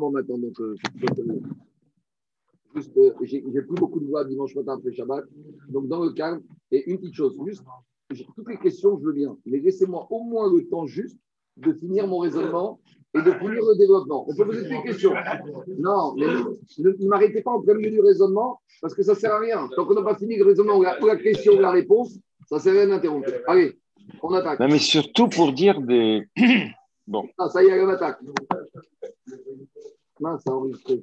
comment maintenant. Donc, euh, juste, euh, j'ai plus beaucoup de voix dimanche matin après Shabbat. Donc, dans le calme, et une petite chose, juste, toutes les questions, je veux bien, mais laissez-moi au moins le temps juste de finir mon raisonnement et de finir le développement. On peut poser des questions. Non, mais ne, ne m'arrêtez pas en plein milieu du raisonnement parce que ça ne sert à rien. Tant qu'on n'a pas fini le raisonnement ou la, ou la question ou la réponse, ça ne sert à rien d'interrompre. Allez, on attaque. Non, mais surtout pour dire des. Ah, ça y est, on attaque. Ça enregistré.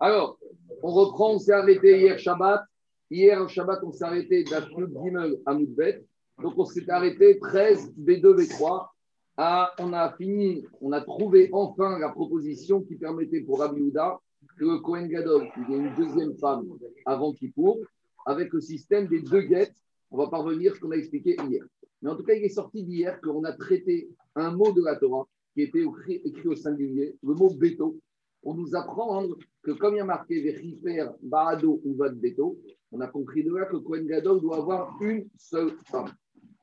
Alors, on reprend, on s'est arrêté hier Shabbat. Hier Shabbat, on s'est arrêté d'Afyud Gimel à Moudbet. Donc, on s'est arrêté 13, B2, B3. Ah, on a fini, on a trouvé enfin la proposition qui permettait pour Rabbi Houda que le Kohen Gadol, il ait une deuxième femme avant Kippour, avec le système des deux guettes. On va parvenir ce qu'on a expliqué hier. Mais en tout cas, il est sorti d'hier qu'on a traité un mot de la Torah qui était écrit, au singulier, le mot béto, pour nous apprendre que comme il y a marqué Vechifer, Baado ou Vad Beto, on a compris de là que Kohen Gadol doit avoir une seule femme.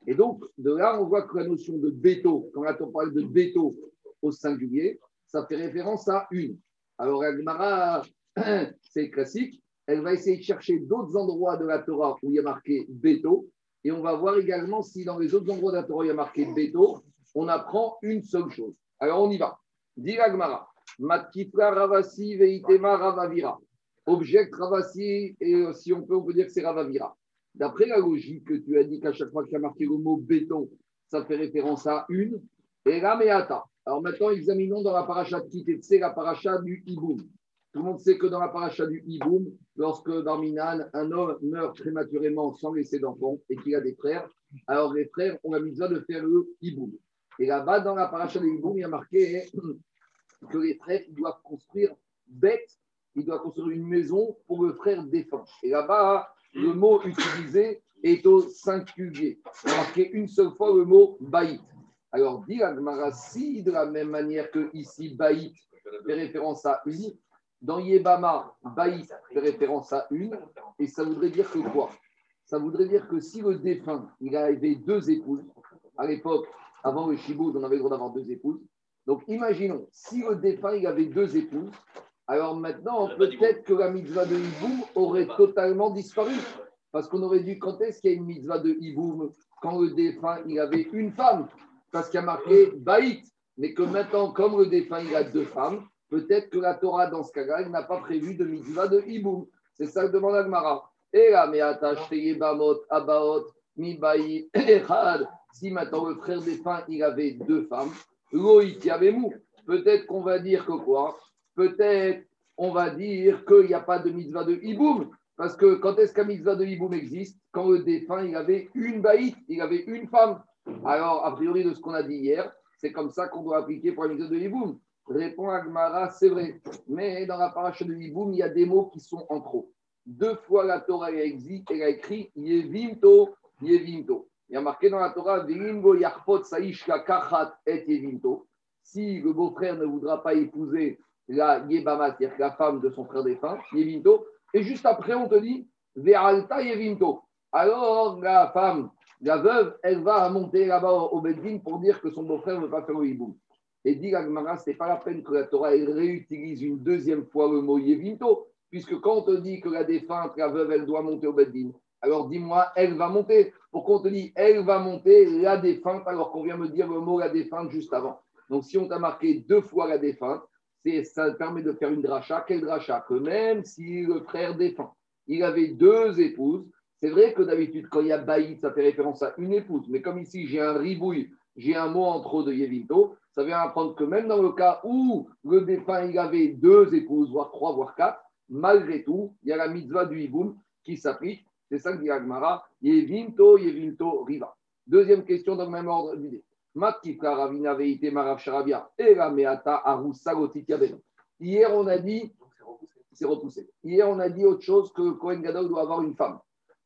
Et donc, de là, on voit que la notion de béto, quand on parle de béto au singulier, ça fait référence à une. Alors, Agmara, c'est classique, elle va essayer de chercher d'autres endroits de la Torah où il y a marqué béto, et on va voir également si dans les autres endroits de la Torah il y a marqué béto, on apprend une seule chose. Alors, on y va. Dit Agmara, Matkitra Ravasi Veitema Ravavira. Object Ravasi, et euh, si on peut, on peut dire que c'est Ravavira. D'après la logique que tu as dit qu'à chaque fois qu'il y a marqué le mot béton, ça fait référence à une, et Rameata. Alors maintenant, examinons dans la paracha de Kitetse, la paracha du Iboum. Tout le monde sait que dans la paracha du Iboum, lorsque dans Minan, un homme meurt prématurément sans laisser d'enfant et qu'il a des frères, alors les frères ont la besoin de faire le Iboum. Et là-bas, dans la paracha du Iboum, il y a marqué que les frères doivent construire bête, ils doivent construire une maison pour le frère défunt. Et là-bas, le mot utilisé est au singulier. Il y a marqué une seule fois le mot baït. Alors, dit si de la même manière que ici, baït fait référence à une, dans Yébama, baït fait référence à une, et ça voudrait dire que quoi? Ça voudrait dire que si le défunt, il avait deux épouses, à l'époque, avant le Chiboud, on avait le droit d'avoir deux épouses. Donc, imaginons, si le défunt, il avait deux épouses, alors maintenant, peut-être que la mitzvah de Hiboum aurait totalement disparu. Parce qu'on aurait dû, quand est-ce qu'il y a une mitzvah de Hiboum Quand le défunt, il avait une femme? Parce qu'il y a marqué Baït. Mais que maintenant, comme le défunt, il a deux femmes, peut-être que la Torah, dans ce cas-là, n'a pas prévu de mitzvah de Hiboum. C'est ça que demande Agmara. Et là, mais attache, Abaot, Mi Baït, Echad. Si maintenant le frère défunt, il avait deux femmes, Loïc mou. Peut-être qu'on va dire que quoi? Peut-être on va dire qu'il n'y a pas de mitzvah de Hiboum. Parce que quand est-ce qu'un mitzvah de Hiboum existe? Quand le défunt, il avait une baït, il avait une femme. Alors, a priori de ce qu'on a dit hier, c'est comme ça qu'on doit appliquer pour la mitzvah de Hiboum. Répond Agmara, c'est vrai. Mais dans la paracha de Hiboum, il y a des mots qui sont en trop. Deux fois la Torah elle a écrit Yevimto, Yevimto. Il y a marqué dans la Torah. Si le beau-frère ne voudra pas épouser la Yebama, c'est-à-dire la femme de son frère défunt, Yevinto, et juste après on te dit Ve'alta Yevinto. Alors la femme, la veuve, elle va monter là-bas au Beddin pour dire que son beau-frère ne veut pas faire le hiboum. Et dit Gagmara, ce n'est pas la peine que la Torah réutilise une deuxième fois le mot Yevinto, puisque quand on te dit que la défunte, la veuve, elle doit monter au Beddin, alors dis-moi, elle va monter. Pourquoi on te dit elle va monter la défunte alors qu'on vient me dire le mot la défunte juste avant Donc si on t'a marqué deux fois la défunte, ça permet de faire une dracha. Quel dracha? Que même si le frère défunt, il avait deux épouses, c'est vrai que d'habitude, quand il y a baït, ça fait référence à une épouse. Mais comme ici, j'ai un ribouille, j'ai un mot en trop de Yevinto, ça vient apprendre que même dans le cas où le défunt, il avait deux épouses, voire trois, voire quatre, malgré tout, il y a la mitzvah du hiboum qui s'applique. C'est ça que dit Agmara, Yevinto, Yevinto, Riva. Deuxième question dans le même ordre d'idée. Hier, on a dit, c'est repoussé. Hier, on a dit autre chose que Cohen Gadol doit avoir une femme.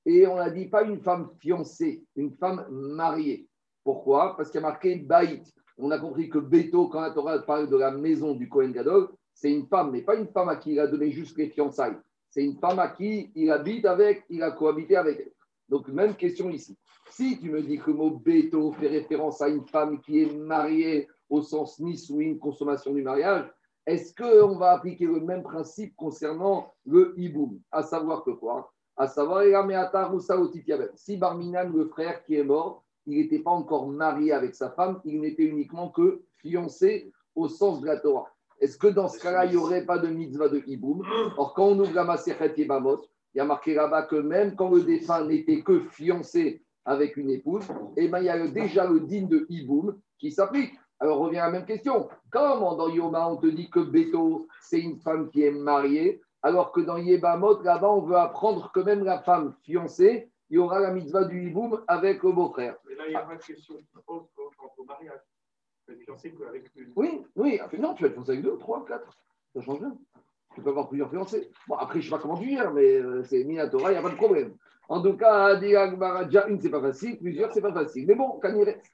Et on a dit pas une femme fiancée, une femme mariée. Pourquoi? Parce qu'il y a marqué Baït. On a compris que Beto, quand la Torah parle de la maison du Cohen Gadol, c'est une femme, mais pas une femme à qui il a donné juste les fiançailles. C'est une femme à qui il habite avec, il a cohabité avec elle. Donc, même question ici. Si tu me dis que le mot béto fait référence à une femme qui est mariée au sens ni souine, consommation du mariage, est-ce qu'on va appliquer le même principe concernant le hiboum? À savoir que quoi? À savoir, si Barminan, le frère qui est mort, il n'était pas encore marié avec sa femme, il n'était uniquement que fiancé au sens de la Torah. Est-ce que dans ce cas-là, il n'y aurait pas de mitzvah de hiboum? Or, quand on ouvre la Maserhet Yebamot, il y a marqué là-bas que même quand le défunt n'était que fiancé avec une épouse, eh ben, il y a déjà le digne de hiboum qui s'applique. Alors, revient à la même question. Comment dans Yoma, on te dit que Beto, c'est une femme qui est mariée, alors que dans Yebamot, là-bas, on veut apprendre que même la femme fiancée, il y aura la mitzvah du hiboum avec le beau-frère. Mais là, il y a pas de question qui pose quant au mariage. Tu peux être fiancé qu'avec une. Oui, oui. Non, tu vas être fiancé avec deux, trois, quatre. Ça change rien. Tu peux avoir plusieurs fiancés. Bon, après, je ne sais pas comment tu gères, mais euh, c'est Minatora, il n'y a pas de problème. En tout cas, déjà une, c'est pas facile, plusieurs, c'est pas facile. Mais bon,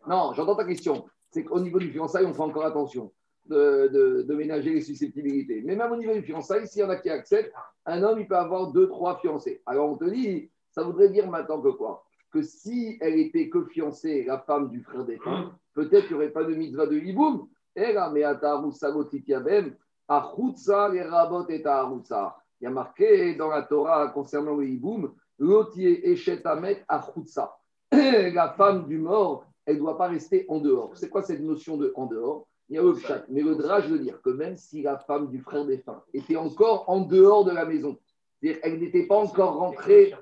non, j'entends ta question c'est qu'au niveau du fiançailles, on fait encore attention de, ménager les susceptibilités. Mais même au niveau du fiançailles, s'il y en a qui acceptent, un homme, il peut avoir deux, trois fiancés. Alors on te dit, ça voudrait dire maintenant que quoi? Que si elle était que fiancée, la femme du frère femmes, peut-être qu'il n'y aurait pas de mitzvah de hiboum. Et là, mais les rabot et Il y a marqué dans la Torah concernant le hiboum, l'otier echetamet achutsa. La femme du mort, elle ne doit pas rester en dehors. C'est quoi cette notion de en dehors? Il y a le chat. Mais le drage veut dire que même si la femme du frère défunt était encore en dehors de la maison, c'est-à-dire qu'elle n'était pas encore rentrée,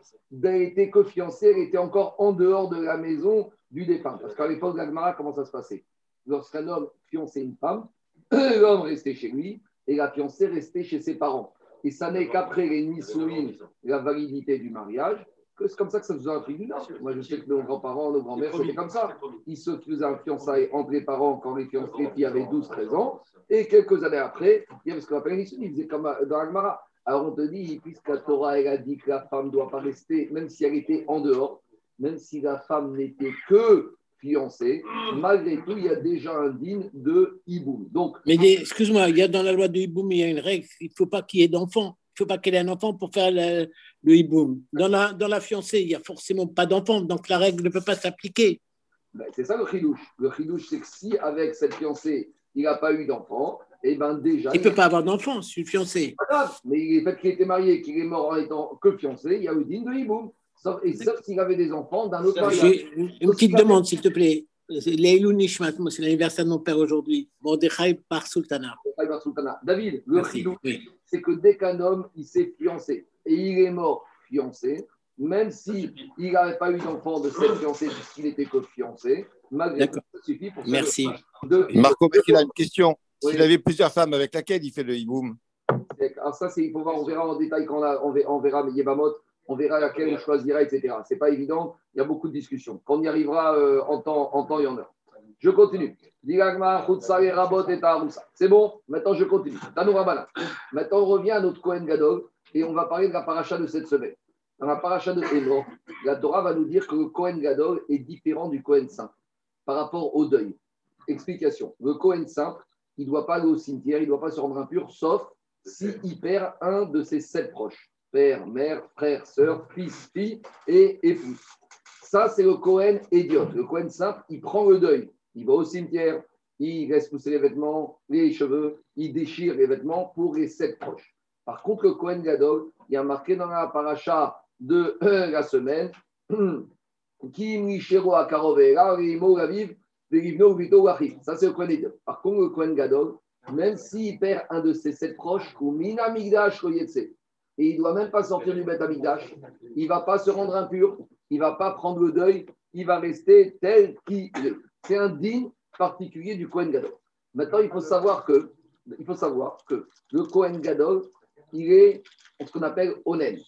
elle était que fiancée, elle était encore en dehors de la maison du défunt. Parce qu'à l'époque de comment ça se passait? Lorsqu'un homme fiançait une femme, l'homme restait chez lui et la fiancée restait chez ses parents. Et ça n'est qu'après les Nissouines, la validité du mariage, c'est comme ça que ça faisait un Nord. Moi, je sais que nos grands-parents, nos grands-mères, c'était comme ça. Ils se faisaient un fiançailles entre les parents quand les fiancés avaient 12-13 ans. Et quelques années après, il y avait ce qu'on appelle les ils faisaient comme dans Agmara. Alors on te dit, puisque la Torah elle a dit que la femme ne doit pas rester, même si elle était en dehors, même si la femme n'était que fiancée, malgré tout, il y a déjà un digne de hiboum. Donc, Mais excuse-moi, il y a dans la loi de hiboum, il y a une règle, il ne faut pas qu'il y ait d'enfants. Il ne faut pas qu'elle ait un enfant pour faire le, le hiboum. Dans la, dans la fiancée, il n'y a forcément pas d'enfant, donc la règle ne peut pas s'appliquer. Ben, c'est ça le chidouche. Le chidouche, c'est que si avec cette fiancée, il n'a pas eu d'enfant, et eh ben déjà. Il ne peut pas avoir d'enfant, c'est une fiancée. Pas grave, mais le fait qu'il était marié, qu'il est mort en étant que fiancé, il y a eu digne de hiboum. Sauf, et sauf s'il avait des enfants d'un autre mariage. Une petite demande, s'il te plaît. Leilou Nishmat, c'est l'anniversaire de mon père aujourd'hui. Mordechai par Sultana. David, le chidouche, c'est que dès qu'un homme il s'est fiancé et il est mort fiancé, même s'il il n'avait pas eu d'enfant de cette fiancée puisqu'il était que fiancé, malgré tout, ça suffit pour Merci. Marco, il a une question. S'il avait plusieurs femmes, avec laquelle il fait le hiboum? Alors ça, il faut voir, on verra en détail quand on, on verra mais Yébamot, on verra laquelle on choisira, etc. Ce n'est pas évident, il y a beaucoup de discussions. Quand on y arrivera euh, en, temps, y en a. Je continue. C'est bon, maintenant je continue. Maintenant on revient à notre Kohen Gadol et on va parler de la paracha de cette semaine. Dans la paracha de Hébreu, la Torah va nous dire que le Kohen Gadol est différent du Kohen Saint par rapport au deuil. Explication. Le Kohen Saint, il ne doit pas aller au cimetière, il ne doit pas se rendre impur, sauf s'il perd un de ses sept proches père, mère, frère, sœur, fils, fille et épouse. Ça, c'est le Kohen idiot. Le Kohen simple, il prend le deuil. Il va au cimetière, il laisse pousser les vêtements, les cheveux, il déchire les vêtements pour les sept proches. Par contre, le Kohen Gadol, il y a marqué dans la paracha de la semaine Ça, c'est le Kohen Gadol. Par contre, le Kohen Gadol, même s'il perd un de ses sept proches, ou Minamigdash et il ne doit même pas sortir du Beth Amigdash, il ne va pas se rendre impur, il ne va pas prendre le deuil, il va rester tel qu'il est. C'est un digne particulier du Kohen Gadol. Maintenant, il faut savoir que, le Kohen Gadol, il est ce qu'on appelle onen.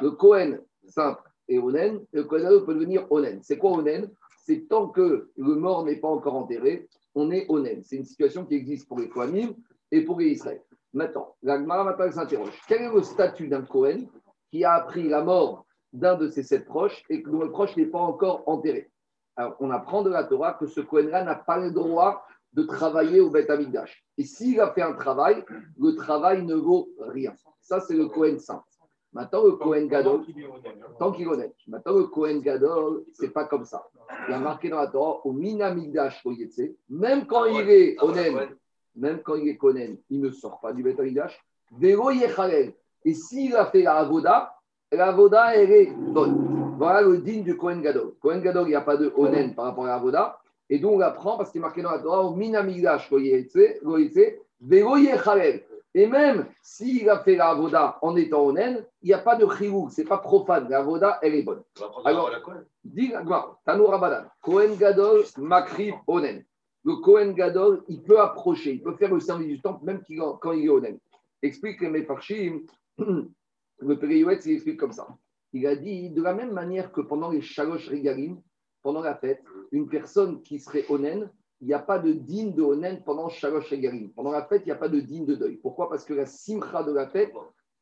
Le Kohen simple est onen, le Kohen peut devenir onen. C'est quoi onen? C'est tant que le mort n'est pas encore enterré, on est onen. C'est une situation qui existe pour les Kohanim et pour les Israël. Maintenant, la Gemara s'interroge. Quel est le statut d'un Kohen qui a appris la mort d'un de ses sept proches et que le proche n'est pas encore enterré? Alors, on apprend de la Torah que ce Kohen-là n'a pas le droit de travailler au Beth Amikdash. Et s'il a fait un travail, le travail ne vaut rien. Ça, c'est le Kohen saint. Maintenant, le Kohen Gadol, tant qu'il est honnête. Maintenant, le Kohen Gadol, c'est pas comme ça. Il a marqué dans la Torah, au Minamigdash, même quand il est honnête, même quand il est Konen, il ne sort pas du Beth Amikdash. Yechalel. Et s'il a fait la Avoda, la Avoda, elle est bonne. Voilà le digne du Kohen Gadol. Kohen Gadol, il n'y a pas de Onen par rapport à la Avoda. Et donc, on apprend, parce qu'il est marqué dans la Torah, au Minamigdash, Vélo Yechalel. Et même s'il a fait la avoda en étant onen, il n'y a pas de chiyou, ce n'est pas profane. La avoda, elle est bonne. Alors, dis Tanour Rabadan, Kohen Gadol, Makriv, onen. Le Kohen Gadol, il peut approcher, il peut faire le service du temple même quand il est onen. Explique les Mefarshim, le Périoët, il explique comme ça. Il a dit, de la même manière que pendant les Shalosh Regalim, pendant la fête, une personne qui serait onen, il n'y a pas de digne de Onen pendant Shalosh Garim. Pendant la fête, il n'y a pas de digne de deuil. Pourquoi? Parce que la simcha de la fête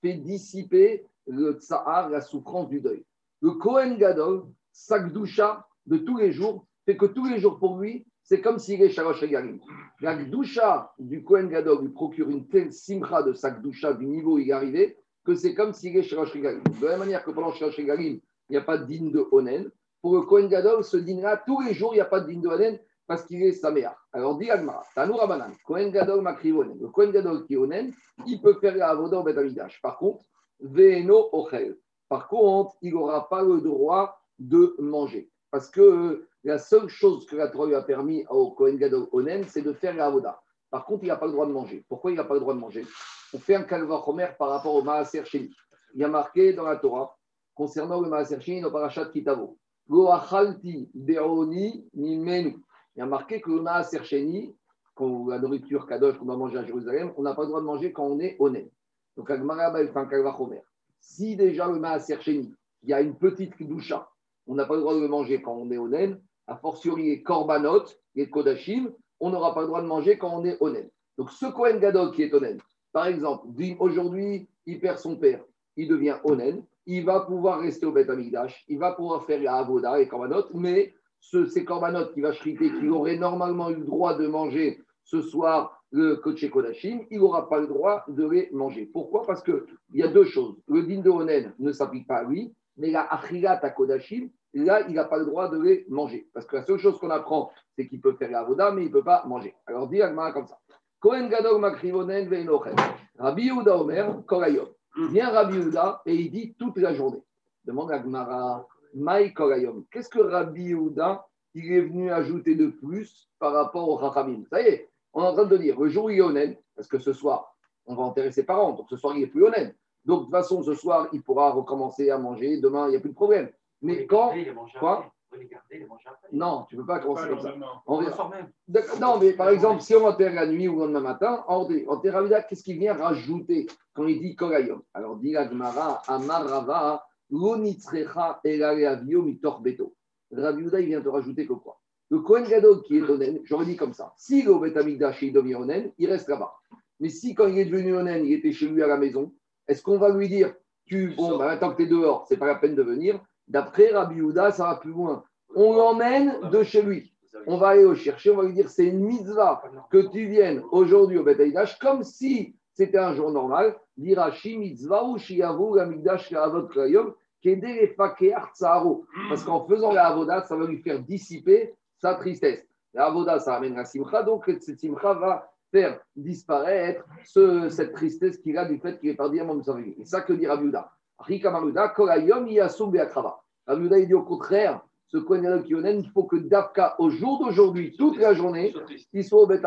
fait dissiper le tsahar, la souffrance du deuil. Le Kohen Gadol, Sakdusha, de tous les jours, fait que tous les jours pour lui, c'est comme s'il est Shalosh Garim. La Gdusha du Kohen Gadol lui procure une telle simcha de Sakdusha du niveau où il est arrivé que c'est comme s'il est Shalosh Garim. De la même manière que pendant Shalosh Garim, il n'y a pas de digne de Onen, pour le Kohen Gadol, ce digne-là, tous les jours, il n'y a pas de digne de Onen parce qu'il est Saméa. Alors, dit Agmara, Tanoura Banan, Kohen Gadol Makrivonen. Le Kohen Gadol qui onen, il peut faire la Avoda au Betamidash. Par contre, Veno Ochel. Par contre, il n'aura pas le droit de manger. Parce que la seule chose que la Torah lui a permis au Kohen Gadol Onen, c'est de faire la Avoda. Par contre, il n'a pas le droit de manger. Pourquoi il n'a pas le droit de manger? On fait un calva Homer par rapport au Maaser Sheni. Il y a marqué dans la Torah, concernant le Maaser Sheni, au Parashat Kitavo, Lo achalti deoni mimenu. Il y a marqué que le Maaser Sheni, la nourriture kadosh qu'on doit manger à Jérusalem, on n'a pas le droit de manger quand on est honnête. Donc, Agmara, elle fait un kalvachomer. Si déjà le Maaser Sheni, il y a une petite doucha, on n'a pas le droit de le manger quand on est honnête, a fortiori les korbanot, les kodashim, on n'aura pas le droit de manger quand on est honnête. Donc, ce Kohen Gadol qui est honnête, par exemple, aujourd'hui, il perd son père, il devient honnête, il va pouvoir rester au Beth Amikdash, il va pouvoir faire la Avoda et korbanot, mais ce, ces corbanotes qui va shriter, qui aurait normalement eu le droit de manger ce soir le Koché Kodashim, il n'aura pas le droit de les manger. Pourquoi? Parce qu'il y a deux choses. Le din de Onen ne s'applique pas à lui, mais la Achilat à Kodashim, là, il n'a pas le droit de les manger. Parce que la seule chose qu'on apprend, c'est qu'il peut faire la voda, mais il ne peut pas manger. Alors, dit Agmara comme ça. Kohen Gadol Makrivonen Veinochen. Rabbi Yehuda Omer, Korayom. Vient Rabbi Yehuda et il dit toute la journée. Demande Agmara. Maï Qu'est-ce que Rabbi Yehuda il est venu ajouter de plus par rapport au Rachamim Ça y est, on est en train de dire, le jour où il est honnête, parce que ce soir, on va enterrer ses parents, donc ce soir, il n'est plus honnête. Donc, de toute façon, ce soir, il pourra recommencer à manger. Demain, il n'y a plus de problème. Mais quand. Quoi non, tu ne peux pas commencer comme ça. On non, mais par exemple, si on enterre la nuit ou le lendemain matin, on enterre qu'est-ce qu'il vient rajouter quand il dit Korayom Alors, dit la Gemara, Amar Rava, Rabbi Uda, il vient te rajouter que quoi? Le Kohen Gadol qui est onen, j'aurais dit comme ça. Si le Bet Amikdash il devient onen, il reste là-bas. Mais si quand il est devenu onen, il était chez lui à la maison, est-ce qu'on va lui dire tu, bon, bah, tant que tu es dehors, c'est pas la peine de venir D'après Rabbi Uda, ça va plus loin. On l'emmène de chez lui. On va aller le chercher, on va lui dire c'est une mitzvah que tu viennes aujourd'hui au Bet Amikdash, comme si c'était un jour normal. Dirachi mitzvah ou shiavu Amikdash avot krayom parce qu'en faisant la avoda, ça va lui faire dissiper sa tristesse. La avoda, ça amène la simcha, donc cette simcha va faire disparaître ce, cette tristesse qu'il a du fait qu'il est parti à mon C'est ça que dit Rabiuda. Rika Maruda, Kolayom, Yasum Beakrava. Rabiuda, il dit au contraire, ce Kohen Kionen, il faut que Dafka, au jour d'aujourd'hui, toute la journée, il soit au Beth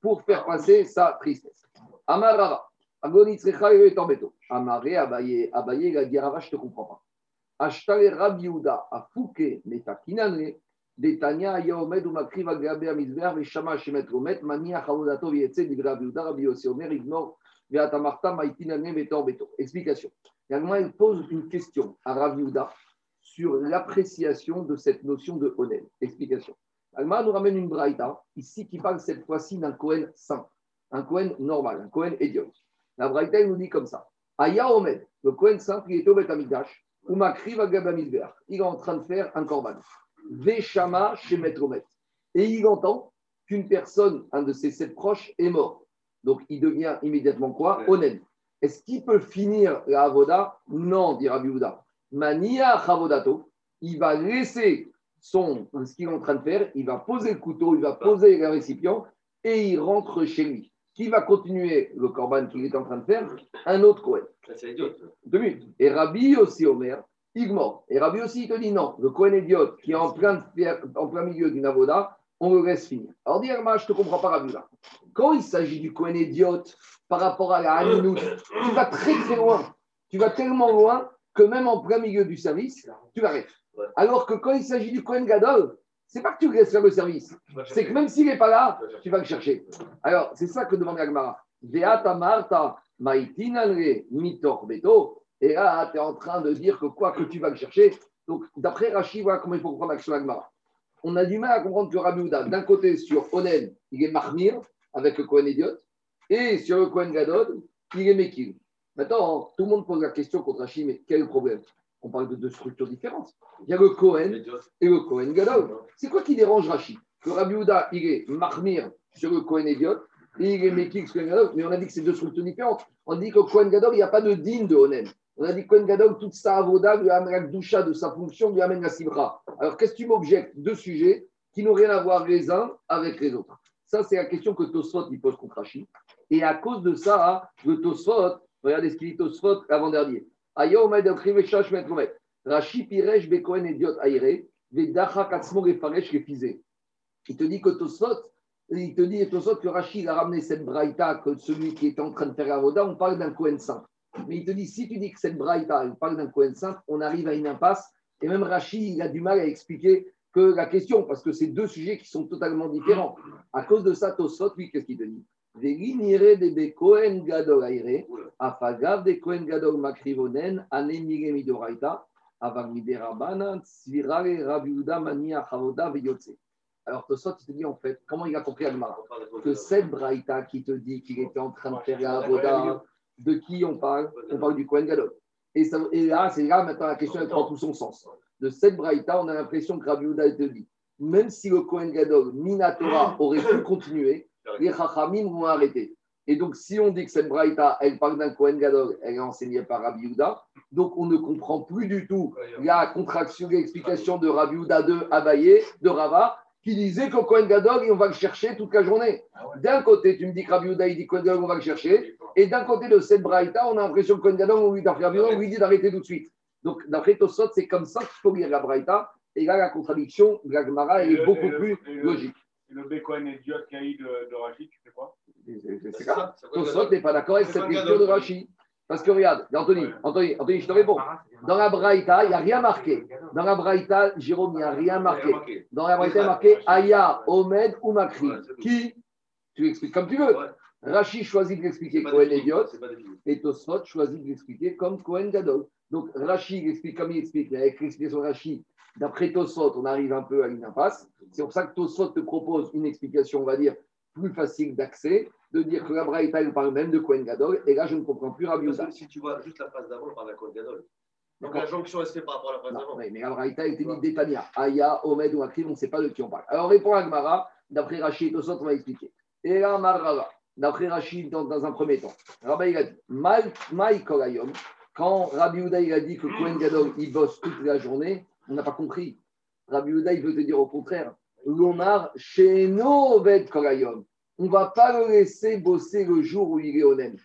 pour faire passer sa tristesse. Amarara. Agonitzrecha est en béton. Amaré, Abaye, Abaye, il a dit Rava, je ne te comprends pas. Ashtale Rabbi Yehuda, Afouke, Metakinane, Detania, Yaomed, Umakriv, Agabe, Amizbear, Veshama, Shemet, Romet, Mania, Chavodato, Vietze, dit Rabbi Yehuda, Rabbi Yossi Omer, ignore, Explication. Également, il pose une question à Yehuda sur l'appréciation de cette notion de Onen. Explication. Alma nous ramène une braïta, ici qui parle cette fois-ci d'un Kohen saint, un Kohen normal, un Kohen idiot. La Braïta, nous dit comme ça. Aya Omed, le Kohen simple, il est au Betamikdash, ou Makri va Il est en train de faire un korban. Veshama chez Metromet. Et il entend qu'une personne, un de ses sept proches, est mort. Donc il devient immédiatement quoi Onen. Est-ce qu'il peut finir la avoda Non, dit Rabbi Mania chavodato, il va laisser son, ce qu'il est en train de faire, il va poser le couteau, il va poser le récipient, et il rentre chez lui. Qui va continuer le corban qu'il est en train de faire Un autre Cohen. C'est idiot. Deux minutes. Et Rabbi aussi, Omer, Igmor. Et Rabbi aussi, il te dit non, le Cohen idiote qui est en plein, en plein milieu d'une avoda, on le laisse finir. Alors, dis Herma, je ne te comprends pas, là. Quand il s'agit du Cohen idiote par rapport à la Haninout, tu vas très très loin. Tu vas tellement loin que même en plein milieu du service, tu l'arrêtes. Ouais. Alors que quand il s'agit du Cohen Gadol, c'est pas que tu laisses faire le service, c'est que même s'il n'est pas là, tu vas le chercher. Alors, c'est ça que demande Agmara. Veata Marta Maitinalre Mitor Beto. Et là, tu es en train de dire que quoi que tu vas le chercher. Donc, d'après Rachid, voilà comment il faut comprendre l'action Agmara. On a du mal à comprendre que Rabbi Houda, d'un côté, sur Onen, il est Mahmir, avec le Cohen Idiot, et sur le Cohen Gadol, il est Mekil. Maintenant, tout le monde pose la question contre Rachid, mais quel est le problème? On parle de deux structures différentes. Il y a le Cohen Idiot. et le Cohen Gadol. C'est quoi qui dérange Rachid? Que Rabbi Houda, il est Mahmir sur le Cohen Idiot, et il est Mekil sur le Cohen Gadol, mais on a dit que c'est deux structures différentes. On dit que Cohen Gadol, il n'y a pas de digne de Onen. On a dit que Cohen Gadol, toute sa avoda, lui amène la doucha de sa fonction, lui amène la simra. Alors, qu'est-ce que tu m'objectes Deux sujets qui n'ont rien à voir les uns avec les autres? Ça, c'est la question que Tosfot il pose contre Rachid. Et à cause de ça, le Tosfot, regardez ce qu'il dit Tosfot Gomet. Rashi Piresh Bekohen Ediot Aire, Vedacha Katzmo Refaresh Refizé. Il te dit que Tosfot, il te dit Tosfot que Rachid a ramené cette braïta, que celui qui est en train de faire Avoda, on parle d'un Kohen saint. Mais il te dit, si tu dis que cette braïta, on parle d'un Kohen saint, on arrive à une impasse. Et même Rachid, il a du mal à expliquer que la question, parce que c'est deux sujets qui sont totalement différents. À cause de ça, Tosfot, lui, qu'est-ce qu'il te dit? Afagav de Kohen Gadol Makrivonen, Midoraita. Alors Tosfot, il te dit en fait, comment il a compris Agmara Que cette braïta qui te dit qu'il était en train de faire la Avoda, de qui on parle On parle du Kohen Gadol. Et, ça- et là, c'est là maintenant la question elle prend tout son sens. De cette braïta, on a l'impression que Rabbi Houda te dit, même si le Kohen Gadol, Minatora, aurait pu continuer, les Chachamim vont arrêter. Et donc, si on dit que cette braïta, elle parle d'un Kohen Gadol, elle est enseignée par Rabbi Houda, donc on ne comprend plus du tout la contraction, l'explication de Rabbi Houda de Abaye, de Rava, qui disait qu'au Kohen Gadol, on va le chercher toute la journée. D'un côté, tu me dis que Rabbi Houda, il dit Kohen Gadol, on va le chercher. Et d'un côté de cette braïta, on a l'impression que Kohen Gadol, on lui, d'après Rabbi Houda, on lui dit d'arrêter tout de suite. Donc, d'après Tosot, c'est comme ça qu'il faut lire la braïta. Et là, la contradiction de la Gemara, elle Et est le- beaucoup et le- plus et le- logique. Et le Bekohen idiot qu'il y a eu de, de Rachid, tu fais quoi? C'est- ça. Tosot n'est pas d'accord avec cette lecture de Gadol? Parce que regarde, Anthony. Anthony, Anthony, je te réponds. Dans la Braïta, il n'y a rien marqué. Dans la Braïta, Jérôme, il n'y a rien marqué. Dans la Braïta, il y a marqué Aya, Omed ou Makri. Qui Tu l'expliques comme tu veux. Rashi choisit de l'expliquer Cohen défini. et Tosfot choisit de l'expliquer comme Cohen Gadol. Donc Rashi il explique comme il explique, avec l'explication de d'après Tosfot, on arrive un peu à une impasse. C'est pour ça que Tosfot te propose une explication, on va dire, plus facile d'accès, de dire que la Braïta, il parle même de Cohen Gadol, et là, je ne comprends plus Rabbi que Si tu vois juste la phrase d'avant, on parle d'un Kohen Gadol. Donc la jonction, elle se fait par rapport à la phrase d'avant. mais, mais la Braïta était dit d'Etania. Aya, Omed ou Akrim, on ne sait pas de qui on parle. Alors répond Agmara, d'après Rachid, Tosot, on va expliquer. Et là, Marrava, d'après Rachid, dans, dans un premier temps. Rabbi, il a dit, Mal- Maï Korayom, quand Rabbi Houda, il a dit que Kohen Gadol, il bosse toute la journée, on n'a pas compris. Rabbi Houda, il veut te dire au contraire, L'Omar, chez Korayom, on ne va pas le laisser bosser le jour où il est honnête.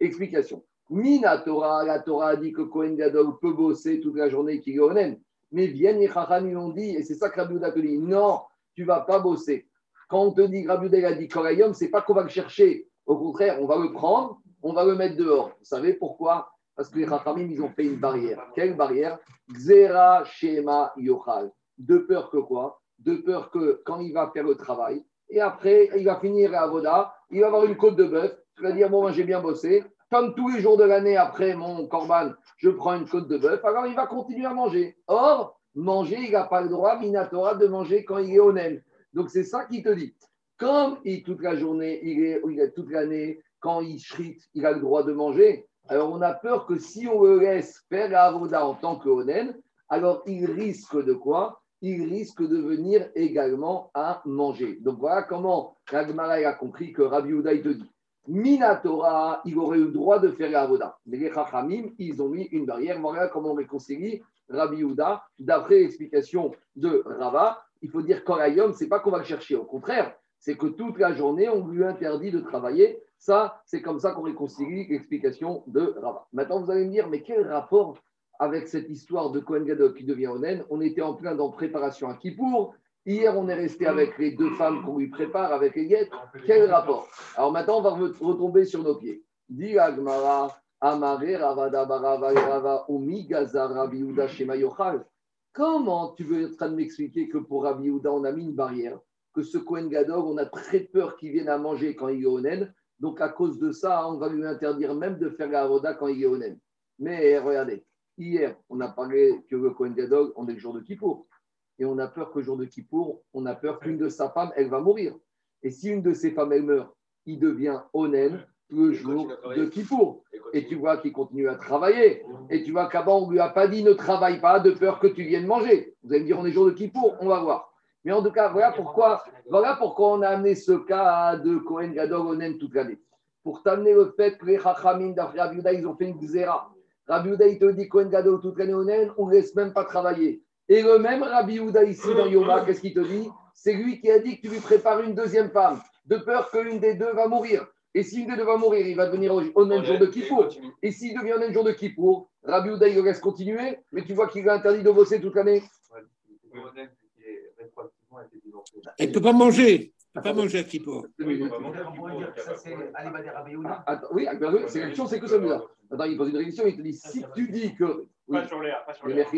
Explication. Mina Torah, la Torah a dit que Kohen Gadol peut bosser toute la journée qu'il est honnête. Mais viennent les Chachamim ont dit, et c'est ça que Rabbi te dit, non, tu ne vas pas bosser. Quand on te dit, Rabbi a dit Korayom, ce n'est pas qu'on va le chercher. Au contraire, on va le prendre, on va le mettre dehors. Vous savez pourquoi? Parce que les Chachamim, ils ont fait une barrière. Quelle barrière? Xera Shema Yochal. De peur que quoi? De peur que quand il va faire le travail, et après, il va finir à Avoda, il va avoir une côte de bœuf, il va dire, bon, moi, j'ai bien bossé. Comme tous les jours de l'année, après mon corban, je prends une côte de bœuf, alors il va continuer à manger. Or, manger, il n'a pas le droit, Minatora, de manger quand il est honnête. Donc, c'est ça qu'il te dit. Comme il, toute la journée, il est, toute l'année, quand il shrite, il a le droit de manger. Alors, on a peur que si on le laisse faire la avoda en tant que honnête, alors il risque de quoi? Il risque de venir également à manger. Donc, voilà comment Ragmara a compris que Rabbi il te dit. Minatora, il aurait eu le droit de faire la avoda. Mais les Chachamim, ils ont mis une barrière. Voilà comment on réconcilie Rabbi Houda. D'après l'explication de Rava, il faut dire Korayom, c'est pas qu'on va le chercher. Au contraire, C'est que toute la journée, on lui interdit de travailler. Ça, c'est comme ça qu'on réconcilie l'explication de Rava. Maintenant, vous allez me dire, mais quel rapport avec cette histoire de Kohen Gadol qui devient Onen On était en plein dans préparation à Kippour. Hier, on est resté avec les deux femmes qu'on lui prépare, avec les guettes. Quel rapport? Alors maintenant, on va re- retomber sur nos pieds. Comment tu veux être en train de m'expliquer que pour Rabbi Yehuda, on a mis une barrière Que ce Kohen Gadol, on a très peur qu'il vienne à manger quand il est Onen? Donc à cause de ça, on va lui interdire même de faire la Avoda quand il est Onen. Mais regardez, hier, on a parlé que le Kohen Gadol, on est le jour de Kippour. Et on a peur que le jour de Kippour, on a peur qu'une de sa femme, elle va mourir. Et si une de ses femmes, elle meurt, il devient Onen le jour de Kippour. Et tu vois qu'il continue à travailler. Et tu vois qu'avant, on ne lui a pas dit ne travaille pas de peur que tu viennes manger. Vous allez me dire, on est jour de Kippour, on va voir. Mais en tout cas, voilà pourquoi, voilà pourquoi on a amené ce cas de Cohen Gadol Onen toute l'année. Pour t'amener le fait que les Chachamim Yehuda, ils ont fait une xéra. Rabbi il te dit Cohen Gadol toute l'année Onen, on ne laisse même pas travailler. Et le même Rabbi Yehuda ici dans Yoma, qu'est-ce qu'il te dit? C'est lui qui a dit que tu lui prépares une deuxième femme, de peur qu'une des deux va mourir. Et si une des deux va mourir, il va devenir Onen jour de Et Kippour. Et s'il devient un jour de Kippour, Rabbi Houda, il le laisse continuer, mais tu vois qu'il est interdit de bosser toute l'année. A. Il ne peut pas manger. Pas manger à Kippour. Oui, que ça, c'est Rabbi Yehuda. Ah, Attends, oui, ah, oui, c'est la question, c'est que celui-là. Attends, il pose une question, il te dit si tu dis que. Oui, Pas sur l'air, pas sur mais l'air.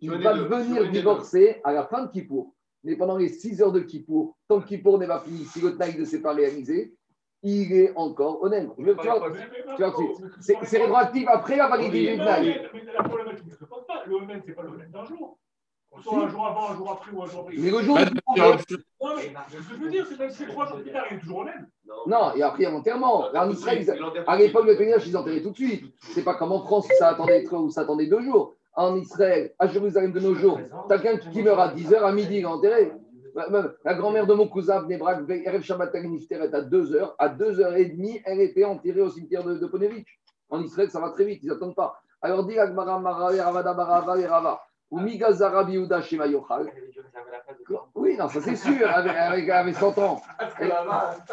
il va venir divorcer à la fin de Kippour. Mais pendant les 6 heures de Kippour, tant que Kippour n'est pas fini, si le taille ne s'est pas réalisé, il est encore honnête. Tu vois, c'est rétroactif après la validité du taille. Mais la problématique ne se pose pas. Le honnête, c'est pas le honnête d'un jour. Soit un jour avant, un jour après ou un jour après. Mais le jour. Non, mais ce que je veux dire, c'est que c'est trois jours plus tard, il est toujours honnête. non, et après l'enterrement. En Israël, ils- Il enterre À l'époque, le Péniage, ils enterraient tout de suite. C'est pas comme en France où ça attendait, où ça attendait deux jours. En Israël, à Jérusalem de nos jours, quelqu'un qui meurt à 10h, à midi, il est enterré. Même La grand-mère de mon cousin, Bnebrak, Erev Shabbat à 2h, à 2h30, elle était enterrée au cimetière de, de Ponevich. En Israël, ça va très vite, ils n'attendent pas. Alors, dit Agmara, Mara, Ravada, Barava, Rava. Ou Migaza, Rabbi Yehuda, Shema Yochal. Oui, non, ça c'est sûr, elle avait, elle avait- elle avait 100 ans.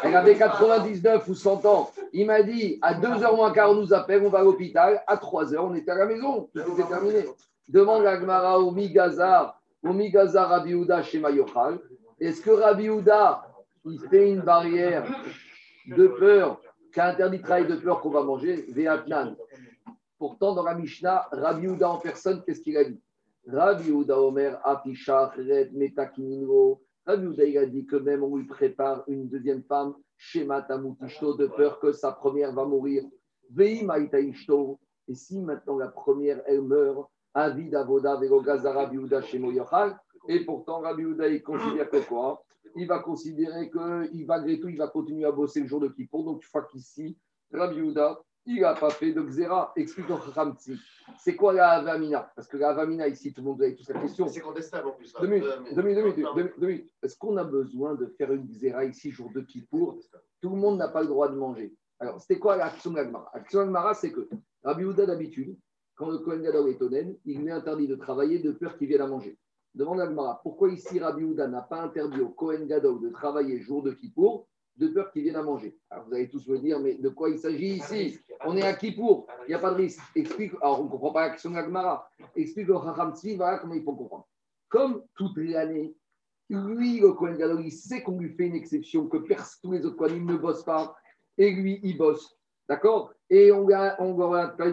Elle, avait 99 ou 100 ans. Il m'a dit, à 2h moins quart, on nous appelle, on va à l'hôpital. À 3h, on était à la maison. Tout était terminé. Demande à Gmara au Migazar, au Migazar Rabbi Yehuda Shema Yochal. Est-ce que Rabbi Yehuda, il fait une barrière de peur, qui a interdit de travailler de peur qu'on va manger? Veatnan. Pourtant, dans la Mishnah, Rabbi Yehuda en personne, qu'est-ce qu'il a dit? Rabbi Yehuda Omer, Red, Metakinino. Rabbi Yehuda, il a dit que même on lui prépare une deuxième femme, Shema Tamutishto, de peur que sa première va mourir. Vei Maïtaishto. Et si maintenant la première, elle meurt, Avid Avoda, Vegogaza, Rabbi Yehuda, Shemo Yochal. Et pourtant, Rabbi Yehuda, il considère que quoi? Il va considérer que, malgré tout, il va continuer à bosser le jour de Kippour. Donc, tu vois qu'ici, Rabbi Yehuda, il n'a pas fait de Xéra. Explique au Ramtsi. C'est quoi la Avamina? Parce que la Avamina, ici, tout le monde avez tous la question. C'est contestable en plus. là. Deux minutes, Euh, deux minutes, deux minutes, deux minutes. Est-ce qu'on a besoin de faire une Xéra ici, jour de Kippour? Tout le monde n'a pas le droit de manger. Alors, c'était quoi l'action de l'Agmara? L'action de l'Agmara, c'est que Rabbi Houda, d'habitude, quand le Kohen Gadol est onen, il lui est interdit de travailler de peur qu'il vienne à manger. Demande l'Agmara, pourquoi ici Rabbi Houda n'a pas interdit au Kohen Gadol de travailler jour de Kippour? De peur qu'il vienne à manger Alors, vous allez tous me dire, mais de quoi il s'agit ici On est à Kippour, il n'y a pas de risque. Explique, alors on ne comprend pas l'action de l'Agmara. Explique au Raham voilà comment il faut comprendre. Comme toute l'année, lui, le Kohen Gadol, il sait qu'on lui fait une exception, que tous les autres Kohanim ne bossent pas, et lui, il bosse. D'accord? Et on lui a, on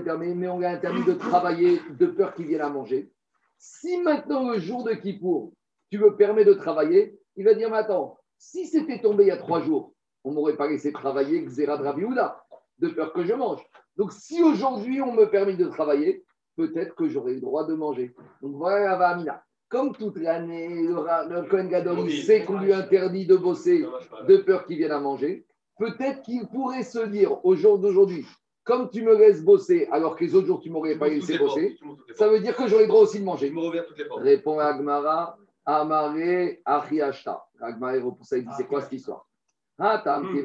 permis, mais on lui a interdit de travailler de peur qu'il vienne à manger. Si maintenant, le jour de Kippour, tu me permets de travailler, il va dire, mais attends, si c'était tombé il y a trois jours, on ne m'aurait pas laissé travailler Xéra de peur que je mange. Donc, si aujourd'hui, on me permet de travailler, peut-être que j'aurai le droit de manger. Donc, voilà la Vamina. Comme toute l'année, le, le Kohen Gadol, sait qu'on lui interdit de bosser de peur qu'il vienne à manger. Peut-être qu'il pourrait se dire au jour d'aujourd'hui, comme tu me laisses bosser alors que les autres jours tu m'aurais pas laissé bosser, ça veut dire que j'aurais le droit aussi de manger. Répond Agmara, Amare, Achiashta. Agmara repousse, il dit c'est quoi cette histoire? Rabbi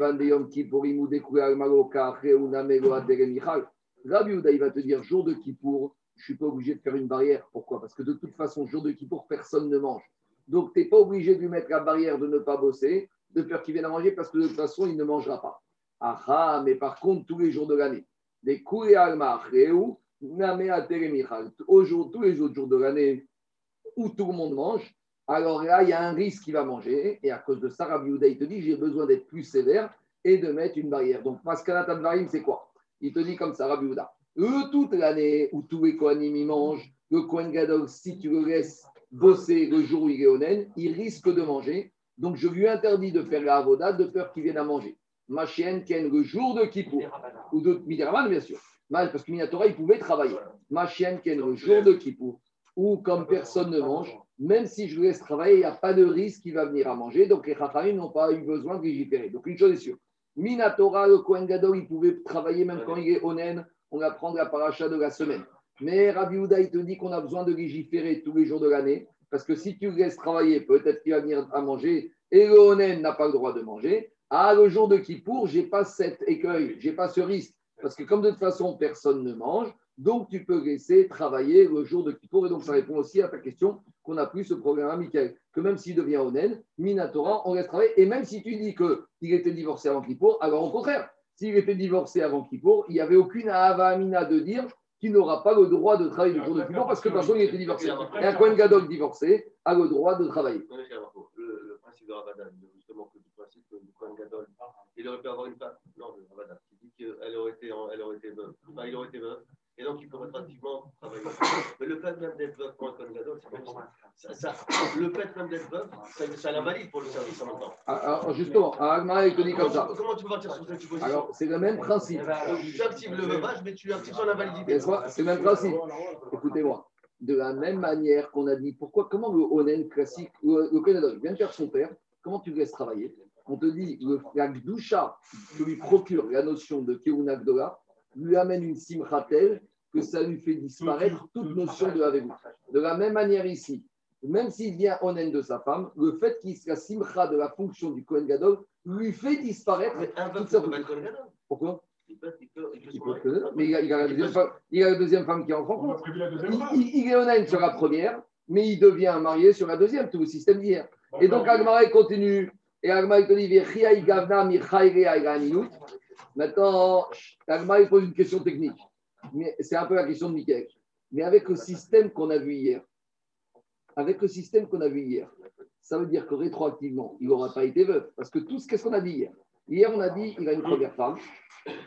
il va te dire jour de Kippour, je ne suis pas obligé de faire une barrière. Pourquoi? Parce que de toute façon, jour de Kippour, personne ne mange. Donc, tu n'es pas obligé de lui mettre la barrière de ne pas bosser, de peur qu'il vienne à manger, parce que de toute façon, il ne mangera pas. Ah mais par contre, tous les jours de l'année, les Aujourd'hui, tous les autres jours de l'année où tout le monde mange, alors là, il y a un risque qui va manger. Et à cause de ça, Rabbi il te dit j'ai besoin d'être plus sévère et de mettre une barrière. Donc, Maskanat Advarim, c'est quoi? Il te dit comme ça, Rabbi Yehuda. Eux, toute l'année où tous les Kohanim y mangent, le Kohen Gadol, si tu le laisses bosser le jour où il est naine, il risque de manger. Donc, je lui interdis de faire la avoda de peur qu'il vienne à manger. Ma chienne tienne le jour de Kippour, ou de Midiraman, bien sûr. Parce que Minatora, il pouvait travailler. Ma chienne tienne le jour de Kippour, ou comme personne ne mange, même si je laisse travailler, il n'y a pas de risque qu'il va venir à manger. Donc, les Chachamim n'ont pas eu besoin de légiférer. Donc, une chose est sûre. Minatora, le Kohen il pouvait travailler même quand il est naine. On va prendre la paracha de la semaine. Mais Rabbi Houda, il te dit qu'on a besoin de légiférer tous les jours de l'année. Parce que si tu le laisses travailler, peut-être qu'il va venir à manger et le Onen n'a pas le droit de manger. Ah, le jour de Kippour, je n'ai pas cet écueil, je n'ai pas ce risque. Parce que comme de toute façon, personne ne mange, donc tu peux laisser travailler le jour de Kippour. Et donc ça répond aussi à ta question qu'on a plus ce programme Michael. Que même s'il devient Onen, Minatora, on laisse travailler. Et même si tu dis qu'il était divorcé avant Kippour, alors au contraire, s'il était divorcé avant Kippour, il n'y avait aucune Ava Amina de dire qui n'aura pas le droit de travailler le jour de Kippour parce que personne il était divorcé. Et un Kohen Gadol divorcé a le droit de travailler. Le, le principe de Ramadan, justement, que du principe du Kohen Gadol, il aurait pu avoir une femme. Non, le Ramadan, qui dit qu'elle aurait été, elle aurait été veuve. Il aurait été veuve. Et donc, il pourrait pratiquement travailler. Mais le fait même d'être veuve pour un Kohen Gadol, ça. ça, Le fait même d'être veuve, ça, ça l'invalide pour le service en même temps. Alors, justement, Agmara, il te dit comme ça. Comment tu peux partir sur cette supposition Alors, c'est le même principe. Tu actives le veuvage, mais tu actives son invalidité. C'est le même principe. Écoutez-moi. De la même manière qu'on a dit, pourquoi, comment le Onen classique, le, Kohen Gadol vient de faire son père, comment tu le laisses travailler? On te dit, le, la Gdusha que lui procure la notion de Kiruna Gdola, lui amène une simcha telle que ça lui fait disparaître toute notion de Havelu. De la même manière ici, même s'il vient onen de sa femme, le fait qu'il soit simcha de la fonction du Kohen Gadol lui fait disparaître toute sa fonction. Pourquoi? Il peut, peut, peut mais il a, il a la deuxième femme, il a la deuxième femme qui entre en deuxième Il, phrase. il- il est onen sur la première, mais il devient marié sur la deuxième, tout le système d'hier. Et donc Agmara continue. Et Agmara il te dit Maintenant, Agmara il pose une question technique. C'est un peu la question de Michael. Mais avec le système qu'on a vu hier, avec le système qu'on a vu hier, ça veut dire que rétroactivement, il n'aura pas été veuf. Parce que tout ce qu'est-ce qu'on a dit hier Hier, on a dit il a une première femme,